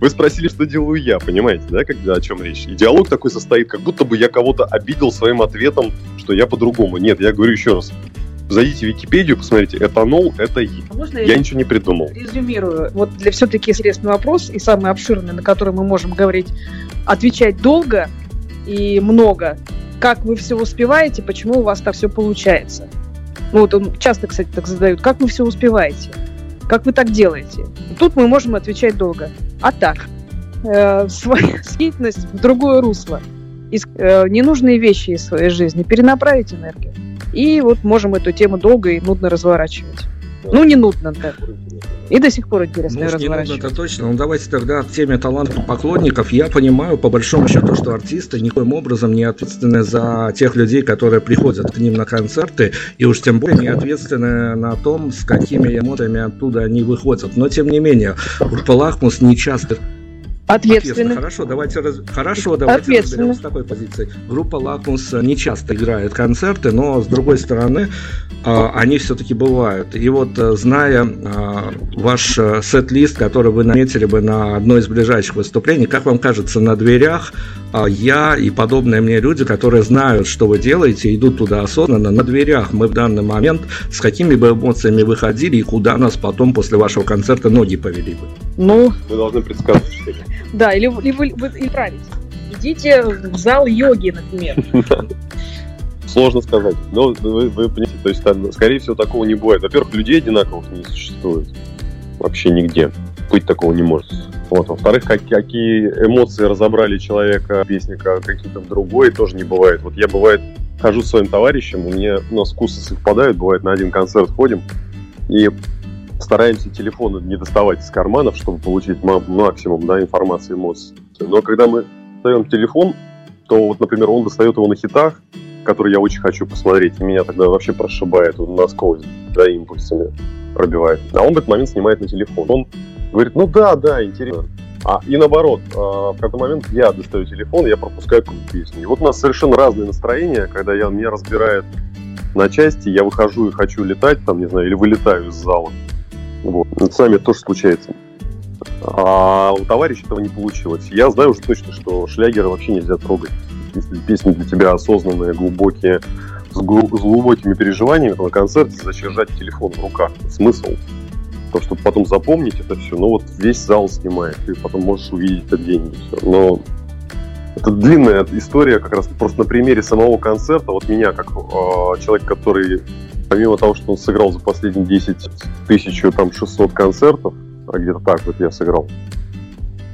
Вы спросили, что делаю я, понимаете, да, когда, о чем речь? И диалог такой состоит, как будто бы я кого-то обидел своим ответом, что я по-другому. Нет, я говорю еще раз, Зайдите в Википедию, посмотрите, этанол – это А Можно я, я ничего не придумал. резюмирую? Вот для все-таки интересный вопрос и самый обширный, на который мы можем говорить, отвечать долго и много. Как вы все успеваете, почему у вас так все получается? Ну вот он часто, кстати, так задают. Как вы все успеваете? Как вы так делаете? Тут мы можем отвечать долго. А так, э, свою деятельность в другое русло. Из, э, ненужные вещи из своей жизни перенаправить энергию. И вот можем эту тему долго и нудно разворачивать. Ну, не нудно, да. И до сих пор интересно Ну, её уж не разворачивать. это точно. Ну, давайте тогда к теме талантов поклонников. Я понимаю, по большому счету, что артисты никоим образом не ответственны за тех людей, которые приходят к ним на концерты, и уж тем более не ответственны на том, с какими эмоциями оттуда они выходят. Но, тем не менее, группа «Лахмус» не часто Ответственно. Хорошо, давайте, раз- Хорошо, давайте Ответственно. разберем с такой позиции. Группа Лакмус не часто играет концерты, но с другой стороны, а, они все-таки бывают. И вот э, зная а, ваш э, сет-лист, который вы наметили бы на одно из ближайших выступлений, как вам кажется, на дверях а, я и подобные мне люди, которые знают, что вы делаете, идут туда осознанно, на дверях мы в данный момент с какими бы эмоциями выходили и куда нас потом после вашего концерта ноги повели бы? Ну, Мы должны предсказать, что. Да, или, вы- правите. Идите в зал йоги, например. Сложно сказать. Но вы, вы понимаете, то есть там, скорее всего, такого не бывает. Во-первых, людей одинаковых не существует. Вообще нигде. Быть такого не может. Вот. Во-вторых, как- какие эмоции разобрали человека, песника, какие-то другой, тоже не бывает. Вот я, бывает, хожу с своим товарищем, у меня у нас вкусы совпадают, бывает, на один концерт ходим, и стараемся телефоны не доставать из карманов, чтобы получить ма- максимум да, информации, эмоций. Но когда мы достаем телефон, то вот, например, он достает его на хитах, который я очень хочу посмотреть, и меня тогда вообще прошибает он насквозь, да, импульсами пробивает. А он в этот момент снимает на телефон. Он говорит, ну да, да, интересно. А, и наоборот, а, в какой-то момент я достаю телефон, я пропускаю какую-то песню. И вот у нас совершенно разные настроения, когда я, меня разбирает на части, я выхожу и хочу летать, там, не знаю, или вылетаю из зала. Вот. Это с нами тоже случается. А у товарища этого не получилось. Я знаю уже точно, что шлягеры вообще нельзя трогать. Если песни для тебя осознанные, глубокие, с, глу- с глубокими переживаниями, то на концерте зачем держать телефон в руках? Смысл? То, чтобы потом запомнить это все, ну вот весь зал снимает, ты потом можешь увидеть это где-нибудь. Но это длинная история, как раз просто на примере самого концерта. Вот меня, как э, человек, который, помимо того, что он сыграл за последние 10 тысяч, там, 600 концертов, а где-то так вот я сыграл,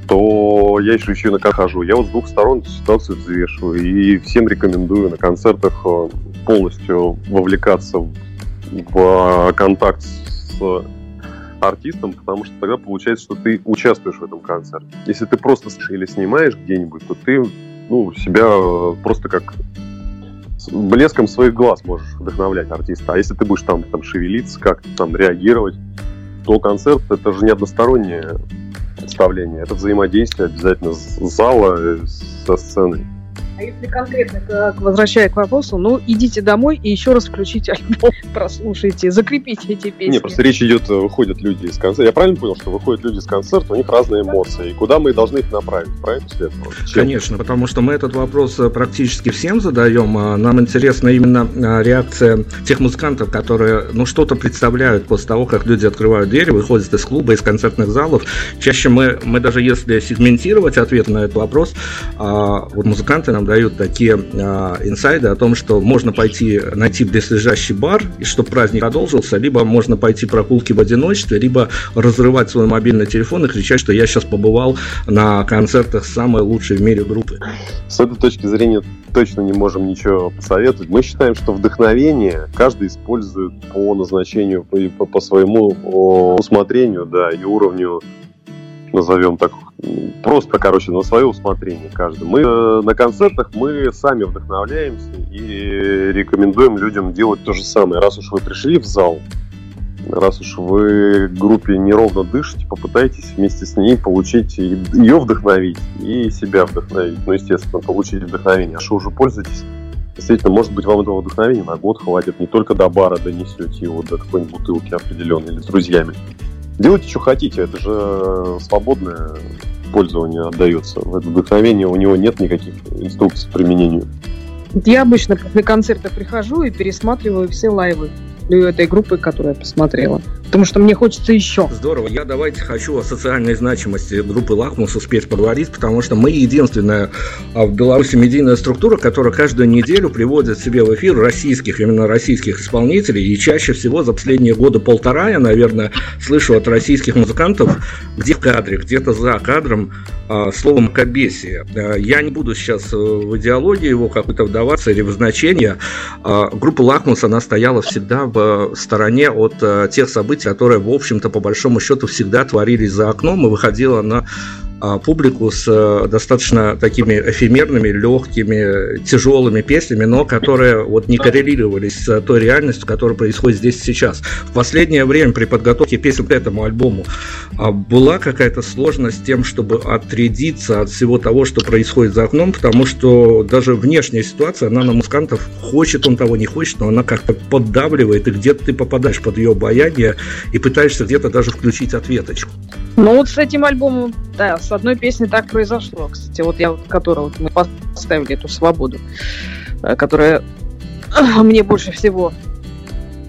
то я еще еще как хожу. Я вот с двух сторон ситуацию взвешиваю и всем рекомендую на концертах э, полностью вовлекаться в, в контакт с артистом, потому что тогда получается, что ты участвуешь в этом концерте. Если ты просто или снимаешь где-нибудь, то ты ну, себя э, просто как блеском своих глаз можешь вдохновлять артиста. А если ты будешь там, там шевелиться, как там реагировать, то концерт это же не одностороннее представление, это взаимодействие обязательно с зала э, со сценой. А если конкретно, как, возвращая к вопросу, ну, идите домой и еще раз включите альбом, прослушайте, закрепите эти песни. Не, просто речь идет, э, выходят люди из концерта. Я правильно понял, что выходят люди из концерта, у них разные эмоции. И куда мы должны их направить, правильно? Чем? Конечно, потому что мы этот вопрос э, практически всем задаем. а Нам интересна именно а, реакция тех музыкантов, которые ну, что-то представляют после того, как люди открывают двери, выходят из клуба, из концертных залов. Чаще мы, мы даже если сегментировать ответ на этот вопрос, а, вот музыканты нам дают такие а, инсайды о том, что можно пойти найти близлежащий бар, и чтобы праздник продолжился, либо можно пойти прогулки в одиночестве, либо разрывать свой мобильный телефон и кричать, что я сейчас побывал на концертах самой лучшей в мире группы. С этой точки зрения точно не можем ничего посоветовать. Мы считаем, что вдохновение каждый использует по назначению, по, по- своему усмотрению, да, и уровню, назовем так, просто, короче, на свое усмотрение каждый. Мы э, на концертах мы сами вдохновляемся и рекомендуем людям делать то же самое. Раз уж вы пришли в зал, раз уж вы группе неровно дышите, попытайтесь вместе с ней получить ее вдохновить и себя вдохновить. Ну, естественно, получить вдохновение. А что уже пользуетесь? Действительно, может быть, вам этого вдохновения на год хватит. Не только до бара донесете его, до какой-нибудь бутылки определенной или с друзьями. Делайте, что хотите. Это же свободное пользование отдается. В это вдохновение у него нет никаких инструкций к применению. Я обычно после концерта прихожу и пересматриваю все лайвы этой группы, которую я посмотрела. Потому что мне хочется еще. Здорово. Я давайте хочу о социальной значимости группы «Лакмус» успеть поговорить, потому что мы единственная а, в Беларуси медийная структура, которая каждую неделю приводит себе в эфир российских, именно российских исполнителей. И чаще всего за последние годы полтора я, наверное, слышу от российских музыкантов, где в кадре, где-то за кадром, а, слово «макабесие». А, я не буду сейчас э, в идеологии его как-то вдаваться или в значение. Группа «Лакмус», она стояла всегда в стороне от э, тех событий, событий, которые, в общем-то, по большому счету всегда творились за окном и выходила на публику с э, достаточно такими эфемерными, легкими, тяжелыми песнями, но которые вот не коррелировались с той реальностью, которая происходит здесь сейчас. В последнее время при подготовке песен к этому альбому а, была какая-то сложность с тем, чтобы отрядиться от всего того, что происходит за окном, потому что даже внешняя ситуация, она на музыкантов, хочет он того, не хочет, но она как-то поддавливает, и где-то ты попадаешь под ее обаяние и пытаешься где-то даже включить ответочку. Ну вот с этим альбомом, да, с одной песней так произошло, кстати, вот я, которую вот мы поставили эту свободу, э, которая мне больше всего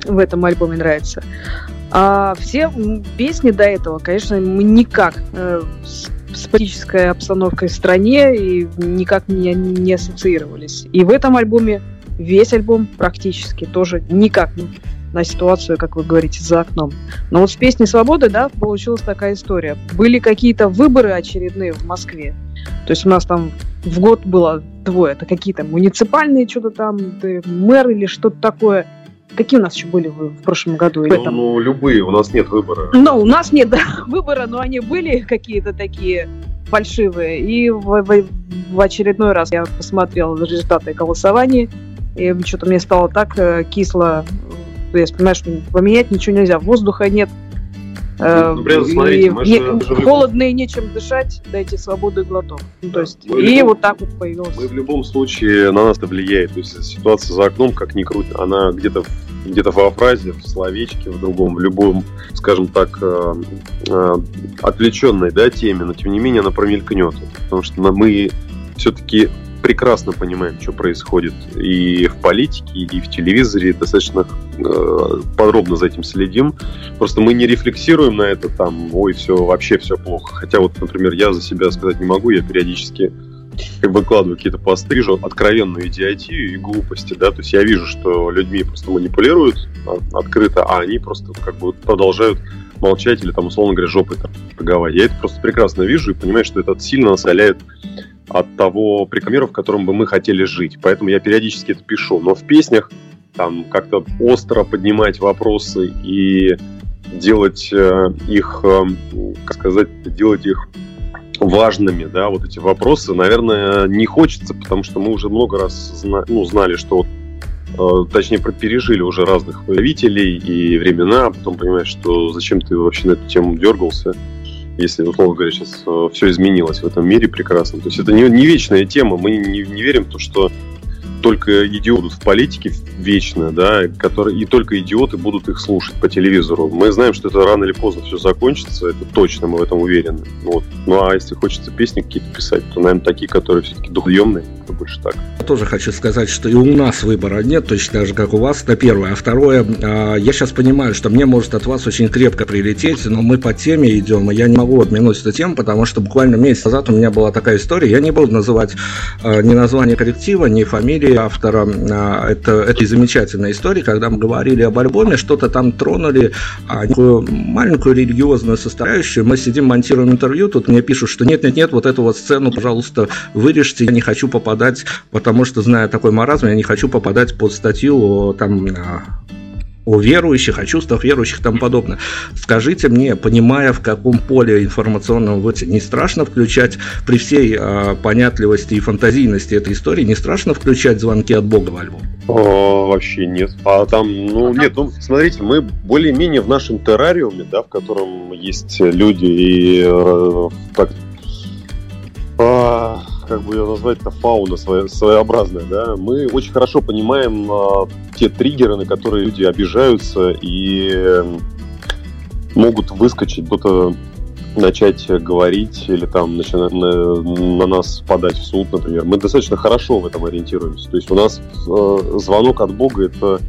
в этом альбоме нравится. А все песни до этого, конечно, никак э, с, политической обстановкой в стране и никак не, не ассоциировались. И в этом альбоме весь альбом практически тоже никак на ситуацию, как вы говорите, за окном. Но вот с песней «Свободы», да, получилась такая история. Были какие-то выборы очередные в Москве. То есть у нас там в год было двое. Это какие-то муниципальные что-то там, мэр или что-то такое. Какие у нас еще были в, прошлом году? Ну, этом? ну, любые, у нас нет выбора. Ну, у нас нет да, выбора, но они были какие-то такие фальшивые. И в, в, в очередной раз я посмотрела результаты голосования, и что-то мне стало так э, кисло то есть, понимаешь, поменять ничего нельзя. Воздуха нет. Ну, например, смотрите, мы не, же, холодно и нечем дышать, дайте свободу и глоток. Ну, то есть, мы и любом, вот так вот появилось. Мы в любом случае на нас это влияет. То есть ситуация за окном, как ни крути, она где-то где-то во фразе, в словечке, в другом, в любом, скажем так, э, э, отвлеченной да, теме, но тем не менее она промелькнет. Потому что мы все-таки прекрасно понимаем, что происходит и в политике, и в телевизоре, достаточно э, подробно за этим следим. Просто мы не рефлексируем на это там, ой, все, вообще все плохо. Хотя вот, например, я за себя сказать не могу, я периодически выкладываю какие-то посты, откровенную идиотию и глупости, да, то есть я вижу, что людьми просто манипулируют открыто, а они просто как бы продолжают молчать или там, условно говоря, жопой торговать. Я это просто прекрасно вижу и понимаю, что это сильно насоляет от того прикомера, в котором бы мы хотели жить. Поэтому я периодически это пишу. Но в песнях там как-то остро поднимать вопросы и делать э, их, э, как сказать, делать их важными, да, вот эти вопросы, наверное, не хочется, потому что мы уже много раз зна ну, знали, что точнее, пережили уже разных правителей и времена, а потом понимаешь, что зачем ты вообще на эту тему дергался, если, условно говоря, сейчас э, все изменилось в этом мире прекрасно. То есть это не, не вечная тема. Мы не, не верим в то, что только идиоты в политике вечно, да, которые, и только идиоты будут их слушать по телевизору. Мы знаем, что это рано или поздно все закончится, это точно, мы в этом уверены. Вот. Ну а если хочется песни какие-то писать, то, наверное, такие, которые все-таки духоемные, это больше так. Я тоже хочу сказать, что и у нас выбора нет, точно так же, как у вас, это первое. А второе, а, я сейчас понимаю, что мне может от вас очень крепко прилететь, но мы по теме идем, и я не могу отменуть эту тему, потому что буквально месяц назад у меня была такая история, я не буду называть а, ни название коллектива, ни фамилии автора а, это, этой замечательной истории, когда мы говорили об альбоме, что-то там тронули, некую маленькую религиозную составляющую, мы сидим, монтируем интервью, тут мне пишут, что нет-нет-нет, вот эту вот сцену, пожалуйста, вырежьте, я не хочу попадать, потому что, зная такой маразм, я не хочу попадать под статью там о верующих, о чувствах верующих и тому подобное. Скажите мне, понимая, в каком поле информационном вы не страшно включать при всей э, понятливости и фантазийности этой истории, не страшно включать звонки от Бога в альбом? О, вообще нет. А там, ну, нет, ну, смотрите, мы более-менее в нашем террариуме, да, в котором есть люди и э, так, а, как бы ее назвать, это фауна своеобразная, да, мы очень хорошо понимаем а, те триггеры, на которые люди обижаются и могут выскочить, будто начать говорить или там начинать на, на нас подать в суд, например. Мы достаточно хорошо в этом ориентируемся. То есть у нас э, звонок от Бога это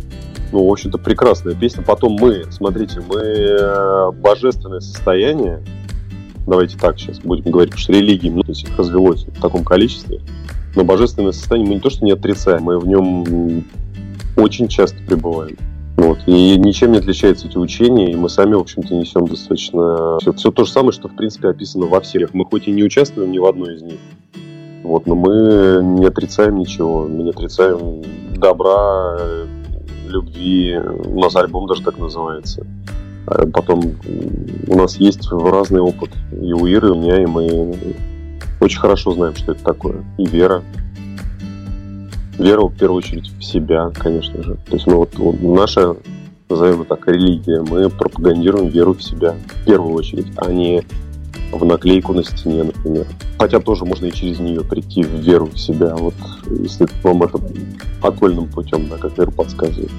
ну, в общем-то, прекрасная песня. Потом мы, смотрите, мы э, божественное состояние, давайте так сейчас будем говорить, потому что религии ну, их развелось в таком количестве, но божественное состояние мы не то что не отрицаем, мы в нем очень часто пребываем. Вот. И ничем не отличаются эти учения, и мы сами, в общем-то, несем достаточно все, все то же самое, что, в принципе, описано во всех. Мы хоть и не участвуем ни в одной из них, вот, но мы не отрицаем ничего, мы не отрицаем добра, любви. У нас альбом даже так называется. А потом у нас есть разный опыт. И у Иры, и у меня, и мы очень хорошо знаем, что это такое. И вера. Вера, в первую очередь, в себя, конечно же. То есть мы вот, вот наша, назовем это так, религия, мы пропагандируем веру в себя в первую очередь, а не в наклейку на стене, например. Хотя тоже можно и через нее прийти в веру в себя, вот если вам это окольным путем, да, как Вера подсказывает.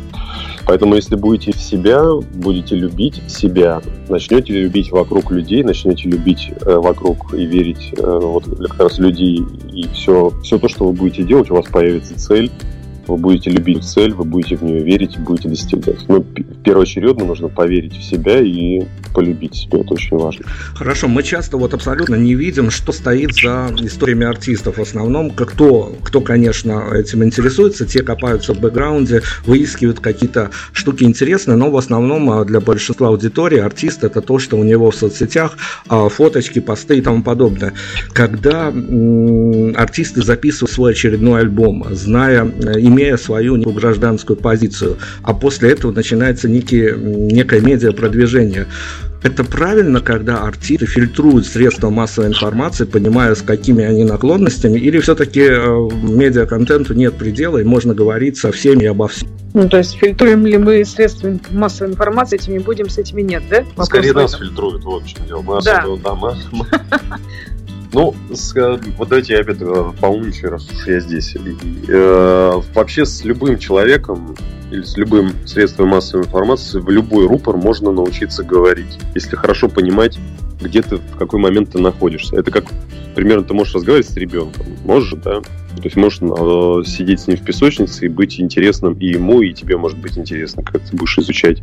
Поэтому если будете в себя, будете любить себя, начнете любить вокруг людей, начнете любить э, вокруг и верить э, вот как раз людей, и все, все то, что вы будете делать, у вас появится цель, вы будете любить цель, вы будете в нее верить, будете достигать. Но первоочередно нужно поверить в себя и полюбить себя, это очень важно. Хорошо, мы часто вот абсолютно не видим, что стоит за историями артистов. В основном, кто, кто, конечно, этим интересуется, те копаются в бэкграунде, выискивают какие-то штуки интересные, но в основном а, для большинства аудитории артист это то, что у него в соцсетях, а, фоточки, посты и тому подобное. Когда артисты записывают свой очередной альбом, зная, имея имея свою гражданскую позицию, а после этого начинается некие, некое медиапродвижение. Это правильно, когда артисты фильтруют средства массовой информации, понимая, с какими они наклонностями, или все-таки э, медиаконтенту нет предела, и можно говорить со всеми и обо всем? Ну, то есть фильтруем ли мы средства массовой информации, этими будем, с этими нет, да? Вопрос Скорее нас фильтруют, в общем дело. Мы да. особо, да, мы, Ну, с, вот давайте я опять э, поумничаю, раз уж я здесь. Э, вообще с любым человеком или с любым средством массовой информации в любой рупор можно научиться говорить, если хорошо понимать, где ты, в какой момент ты находишься. Это как примерно ты можешь разговаривать с ребенком. Можешь, да? То есть можешь э, сидеть с ним в песочнице и быть интересным и ему, и тебе может быть интересно, как ты будешь изучать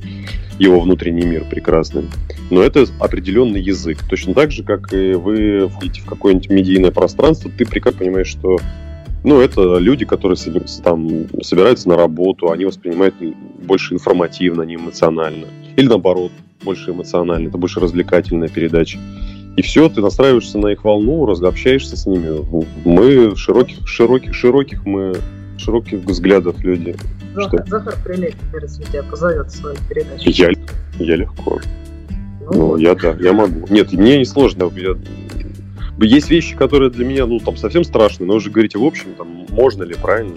его внутренний мир прекрасный. Но это определенный язык. Точно так же, как и вы входите в какое-нибудь медийное пространство, ты прекрасно понимаешь, что ну, это люди, которые там, собираются на работу, они воспринимают больше информативно, не эмоционально. Или наоборот, больше эмоционально, это больше развлекательная передача. И все, ты настраиваешься на их волну, разобщаешься с ними. Мы широких, широких, широких мы широких взглядов люди. Захар, что? Захар Прилепин, если тебя позовет в свою передачу. Я, я легко. Ну, ну, я да, я могу. Нет, мне не сложно. Я, есть вещи, которые для меня, ну, там, совсем страшные, но уже говорите, в общем, там, можно ли, правильно?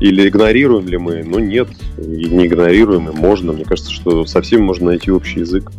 Или игнорируем ли мы? Ну, нет, не игнорируем, и можно. Мне кажется, что совсем можно найти общий язык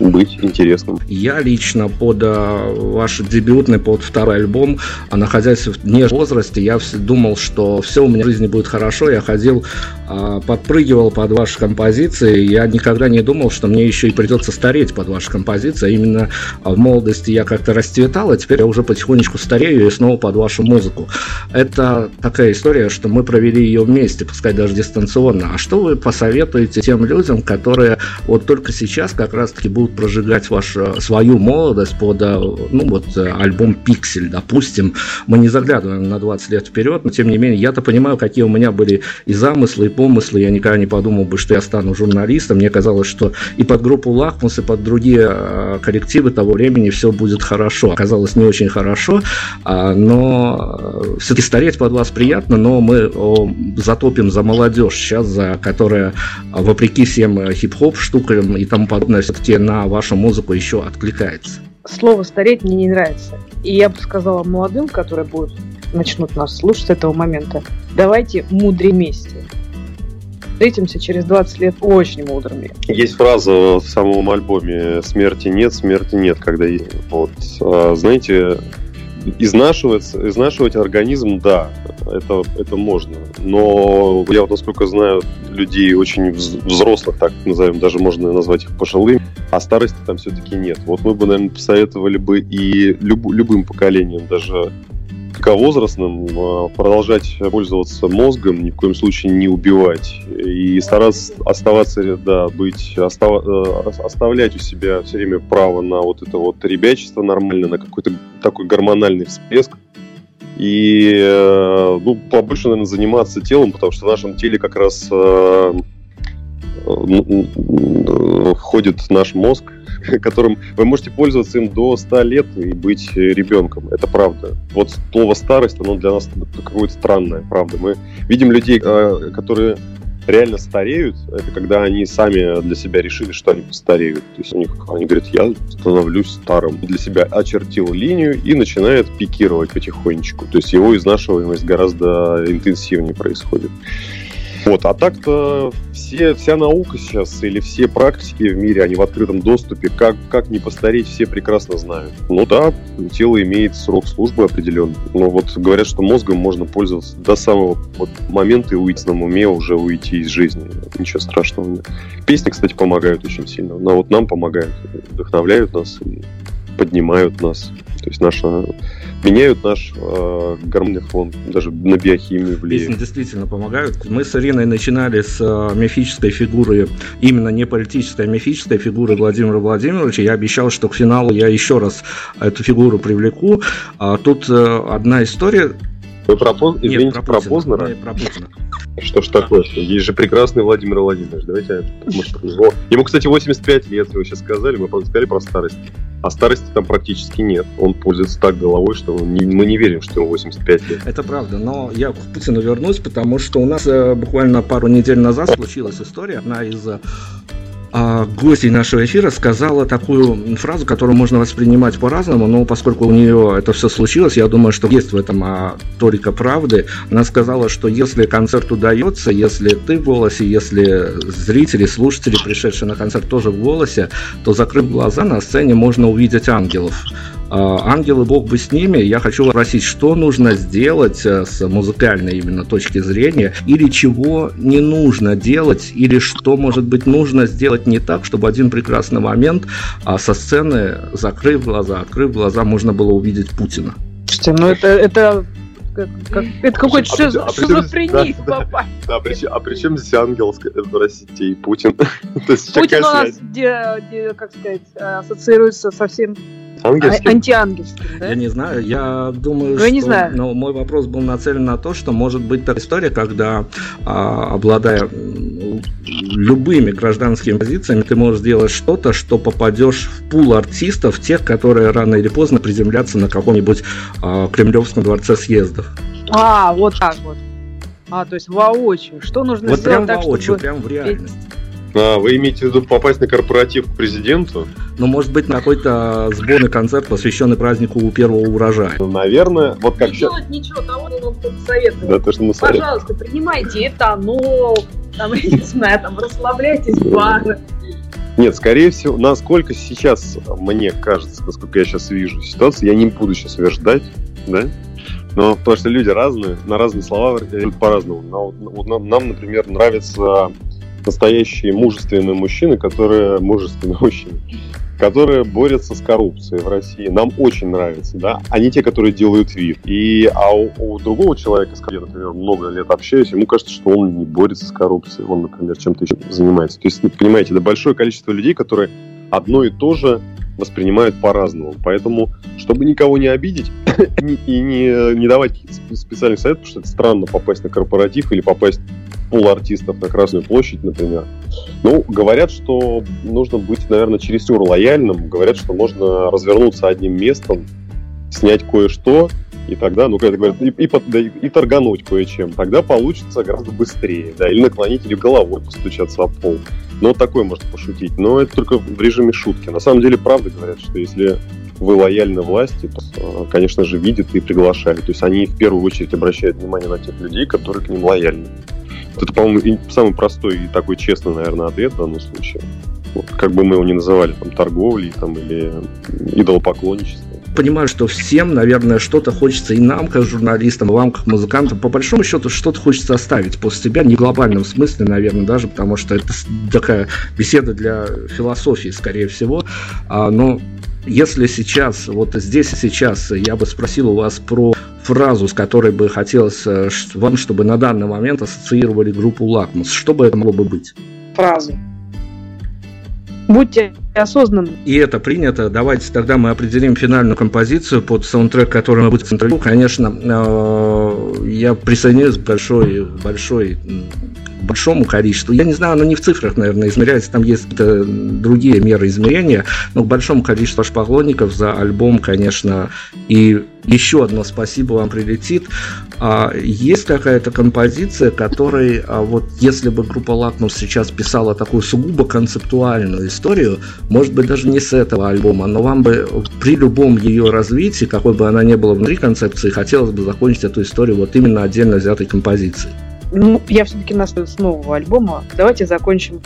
быть интересным. Я лично под э, ваш дебютный, под второй альбом, а находясь в не возрасте, я думал, что все у меня в жизни будет хорошо. Я ходил, э, подпрыгивал под ваши композиции. Я никогда не думал, что мне еще и придется стареть под ваши композиции. А именно в молодости я как-то расцветал, а теперь я уже потихонечку старею и снова под вашу музыку. Это такая история, что мы провели ее вместе, пускай даже дистанционно. А что вы посоветуете тем людям, которые вот только сейчас как раз-таки будут будут прожигать вашу, свою молодость под э, ну, вот, э, альбом «Пиксель», допустим. Мы не заглядываем на 20 лет вперед, но тем не менее, я-то понимаю, какие у меня были и замыслы, и помысла, я никогда не подумал бы, что я стану журналистом. Мне казалось, что и под группу «Лакмус», и под другие а, коллективы того времени все будет хорошо. Оказалось, не очень хорошо, а, но все-таки стареть под вас приятно, но мы затопим за молодежь сейчас, за которая, вопреки всем хип-хоп штукам и тому подобное, все-таки на вашу музыку еще откликается. Слово «стареть» мне не нравится. И я бы сказала молодым, которые будут начнут нас слушать с этого момента, давайте мудрее вместе. Встретимся через 20 лет очень мудрыми. Есть фраза в самом альбоме «Смерти нет, смерти нет», когда вот, а, знаете, изнашивать, изнашивать организм, да, это, это можно. Но я вот, насколько знаю, людей очень взрослых, так назовем, даже можно назвать их пожилыми, а старости там все-таки нет. Вот мы бы, наверное, посоветовали бы и люб, любым поколениям, даже великовозрастным а, продолжать пользоваться мозгом, ни в коем случае не убивать. И стараться оставаться, да, быть, остав, э, оставлять у себя все время право на вот это вот ребячество нормально, на какой-то такой гормональный всплеск. И, э, ну, побольше, наверное, заниматься телом, потому что в нашем теле как раз э, входит наш мозг, которым вы можете пользоваться им до 100 лет и быть ребенком. Это правда. Вот слово старость, оно для нас какое-то странное, правда. Мы видим людей, а, которые реально стареют, это когда они сами для себя решили, что они постареют. То есть у них, они говорят, я становлюсь старым. Для себя очертил линию и начинает пикировать потихонечку. То есть его изнашиваемость гораздо интенсивнее происходит. Вот, а так-то все, вся наука сейчас или все практики в мире, они в открытом доступе. Как, как не постареть, все прекрасно знают. Ну да, тело имеет срок службы определенный. Но вот говорят, что мозгом можно пользоваться до самого вот момента и уйти на уме, уже уйти из жизни. Ничего страшного нет. Песни, кстати, помогают очень сильно. Но вот нам помогают, вдохновляют нас поднимают нас. То есть наша меняют наш э, гормонный фон, даже на биохимию влияют. Песни действительно помогают. Мы с Ириной начинали с э, мифической фигуры, именно не политической, а мифической фигуры Владимира Владимировича. Я обещал, что к финалу я еще раз эту фигуру привлеку. А тут э, одна история. Вы про, Извините, Нет, про, про Познера? Нет, про Путина. Что ж такое? Есть же прекрасный Владимир Владимирович. Давайте, может, его... Ему, кстати, 85 лет, вы сейчас сказали, мы сказали про старость. А старости там практически нет. Он пользуется так головой, что мы не верим, что ему 85 лет. Это правда, но я к Путину вернусь, потому что у нас э, буквально пару недель назад случилась история. Одна из э, гостей нашего эфира сказала такую фразу, которую можно воспринимать по-разному, но поскольку у нее это все случилось, я думаю, что есть в этом а, толика правды. Она сказала, что если концерт удается, если ты в голосе, если зрители, слушатели, пришедшие на концерт, тоже в голосе, то закрыв глаза на сцене можно увидеть ангелов. А, ангелы, Бог бы с ними. Я хочу спросить, что нужно сделать э, с музыкальной именно точки зрения, или чего не нужно делать, или что, может быть, нужно сделать не так, чтобы один прекрасный момент а со сцены, закрыв глаза, открыв глаза, можно было увидеть Путина. Слушайте, ну это, это как, как, это какой-то шиз, а, шизофрения да, попасть. Да, да, при, а при чем здесь ангел, простите, и Путин? Путин у нас, как сказать, ассоциируется совсем Ангельским? А, антиангельским, да? Я не знаю, я думаю, ну, что... Я не знаю. Но мой вопрос был нацелен на то, что может быть такая история, когда, а, обладая любыми гражданскими позициями, ты можешь сделать что-то, что попадешь в пул артистов, тех, которые рано или поздно приземлятся на каком-нибудь а, Кремлевском дворце съездов. А, вот так вот. А, то есть воочию. Что нужно вот сделать прям так, воочию, чтобы... прям в реальность. А, вы имеете в виду попасть на корпоратив к президенту? Ну, может быть, на какой-то сборный концерт, посвященный празднику первого урожая. Ну, наверное, вот как... Не делать ничего того, что вам кто-то советует. Да, то, что мы Пожалуйста, принимайте этанол, там, я не знаю, там, расслабляйтесь в барах. Нет, скорее всего, насколько сейчас, мне кажется, насколько я сейчас вижу ситуацию, я не буду сейчас утверждать, да, но потому что люди разные, на разные слова по-разному. Нам, нам, например, нравится настоящие мужественные мужчины, которые мужественные мужчины, которые борются с коррупцией в России. Нам очень нравится, да, не те, которые делают вид. И, а у, у другого человека, с которым я, например, много лет общаюсь, ему кажется, что он не борется с коррупцией, он, например, чем-то еще занимается. То есть, понимаете, это большое количество людей, которые одно и то же воспринимают по-разному. Поэтому, чтобы никого не обидеть и не, не давать специальных советов, потому что это странно попасть на корпоратив или попасть пол артистов на Красную площадь, например. Ну, говорят, что нужно быть, наверное, чересчур лояльным. Говорят, что можно развернуться одним местом, снять кое-что, и тогда, ну, как говорят, и, и, да, и торгануть кое-чем. Тогда получится гораздо быстрее, да, или наклонить, или головой постучаться об пол. Ну, вот такой может пошутить. Но это только в режиме шутки. На самом деле, правда говорят, что если вы лояльны власти, то, э, конечно же, видят и приглашают. То есть они в первую очередь обращают внимание на тех людей, которые к ним лояльны. Это, по-моему, самый простой и такой честный, наверное, ответ в данном случае. Вот, как бы мы его ни называли, там, торговлей там, или идолопоклонничеством понимаю, что всем, наверное, что-то хочется и нам, как журналистам, и вам, как музыкантам, по большому счету, что-то хочется оставить после себя, не в глобальном смысле, наверное, даже, потому что это такая беседа для философии, скорее всего. А, но если сейчас, вот здесь и сейчас, я бы спросил у вас про фразу, с которой бы хотелось э, вам, чтобы на данный момент ассоциировали группу «Лакмус», что бы это могло бы быть? Фразу. Будьте осознанны. И это принято. Давайте тогда мы определим финальную композицию под саундтрек, который мы будем интервью. Конечно, э, я присоединюсь к большой, большой большому количеству. Я не знаю, оно не в цифрах, наверное, измеряется, там есть другие меры измерения, но к большому количеству ваш поклонников за альбом, конечно, и еще одно спасибо вам прилетит. А, есть какая-то композиция, которой, а, вот если бы группа Лакмус сейчас писала такую сугубо концептуальную историю, может быть, даже не с этого альбома, но вам бы при любом ее развитии, какой бы она ни была внутри концепции, хотелось бы закончить эту историю вот именно отдельно взятой композицией. Ну, я все-таки настою с нового альбома. Давайте закончим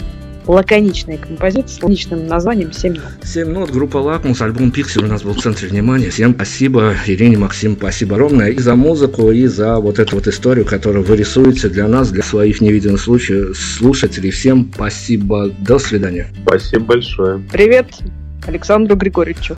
лаконичной композицией с лаконичным названием «Семь нот». «Семь нот», группа «Лакмус», альбом «Пиксель» у нас был в центре внимания. Всем спасибо, Ирине, Максим, спасибо огромное и за музыку, и за вот эту вот историю, которую вы рисуете для нас, для своих невидимых случаев, слушателей. Всем спасибо, до свидания. Спасибо большое. Привет Александру Григорьевичу.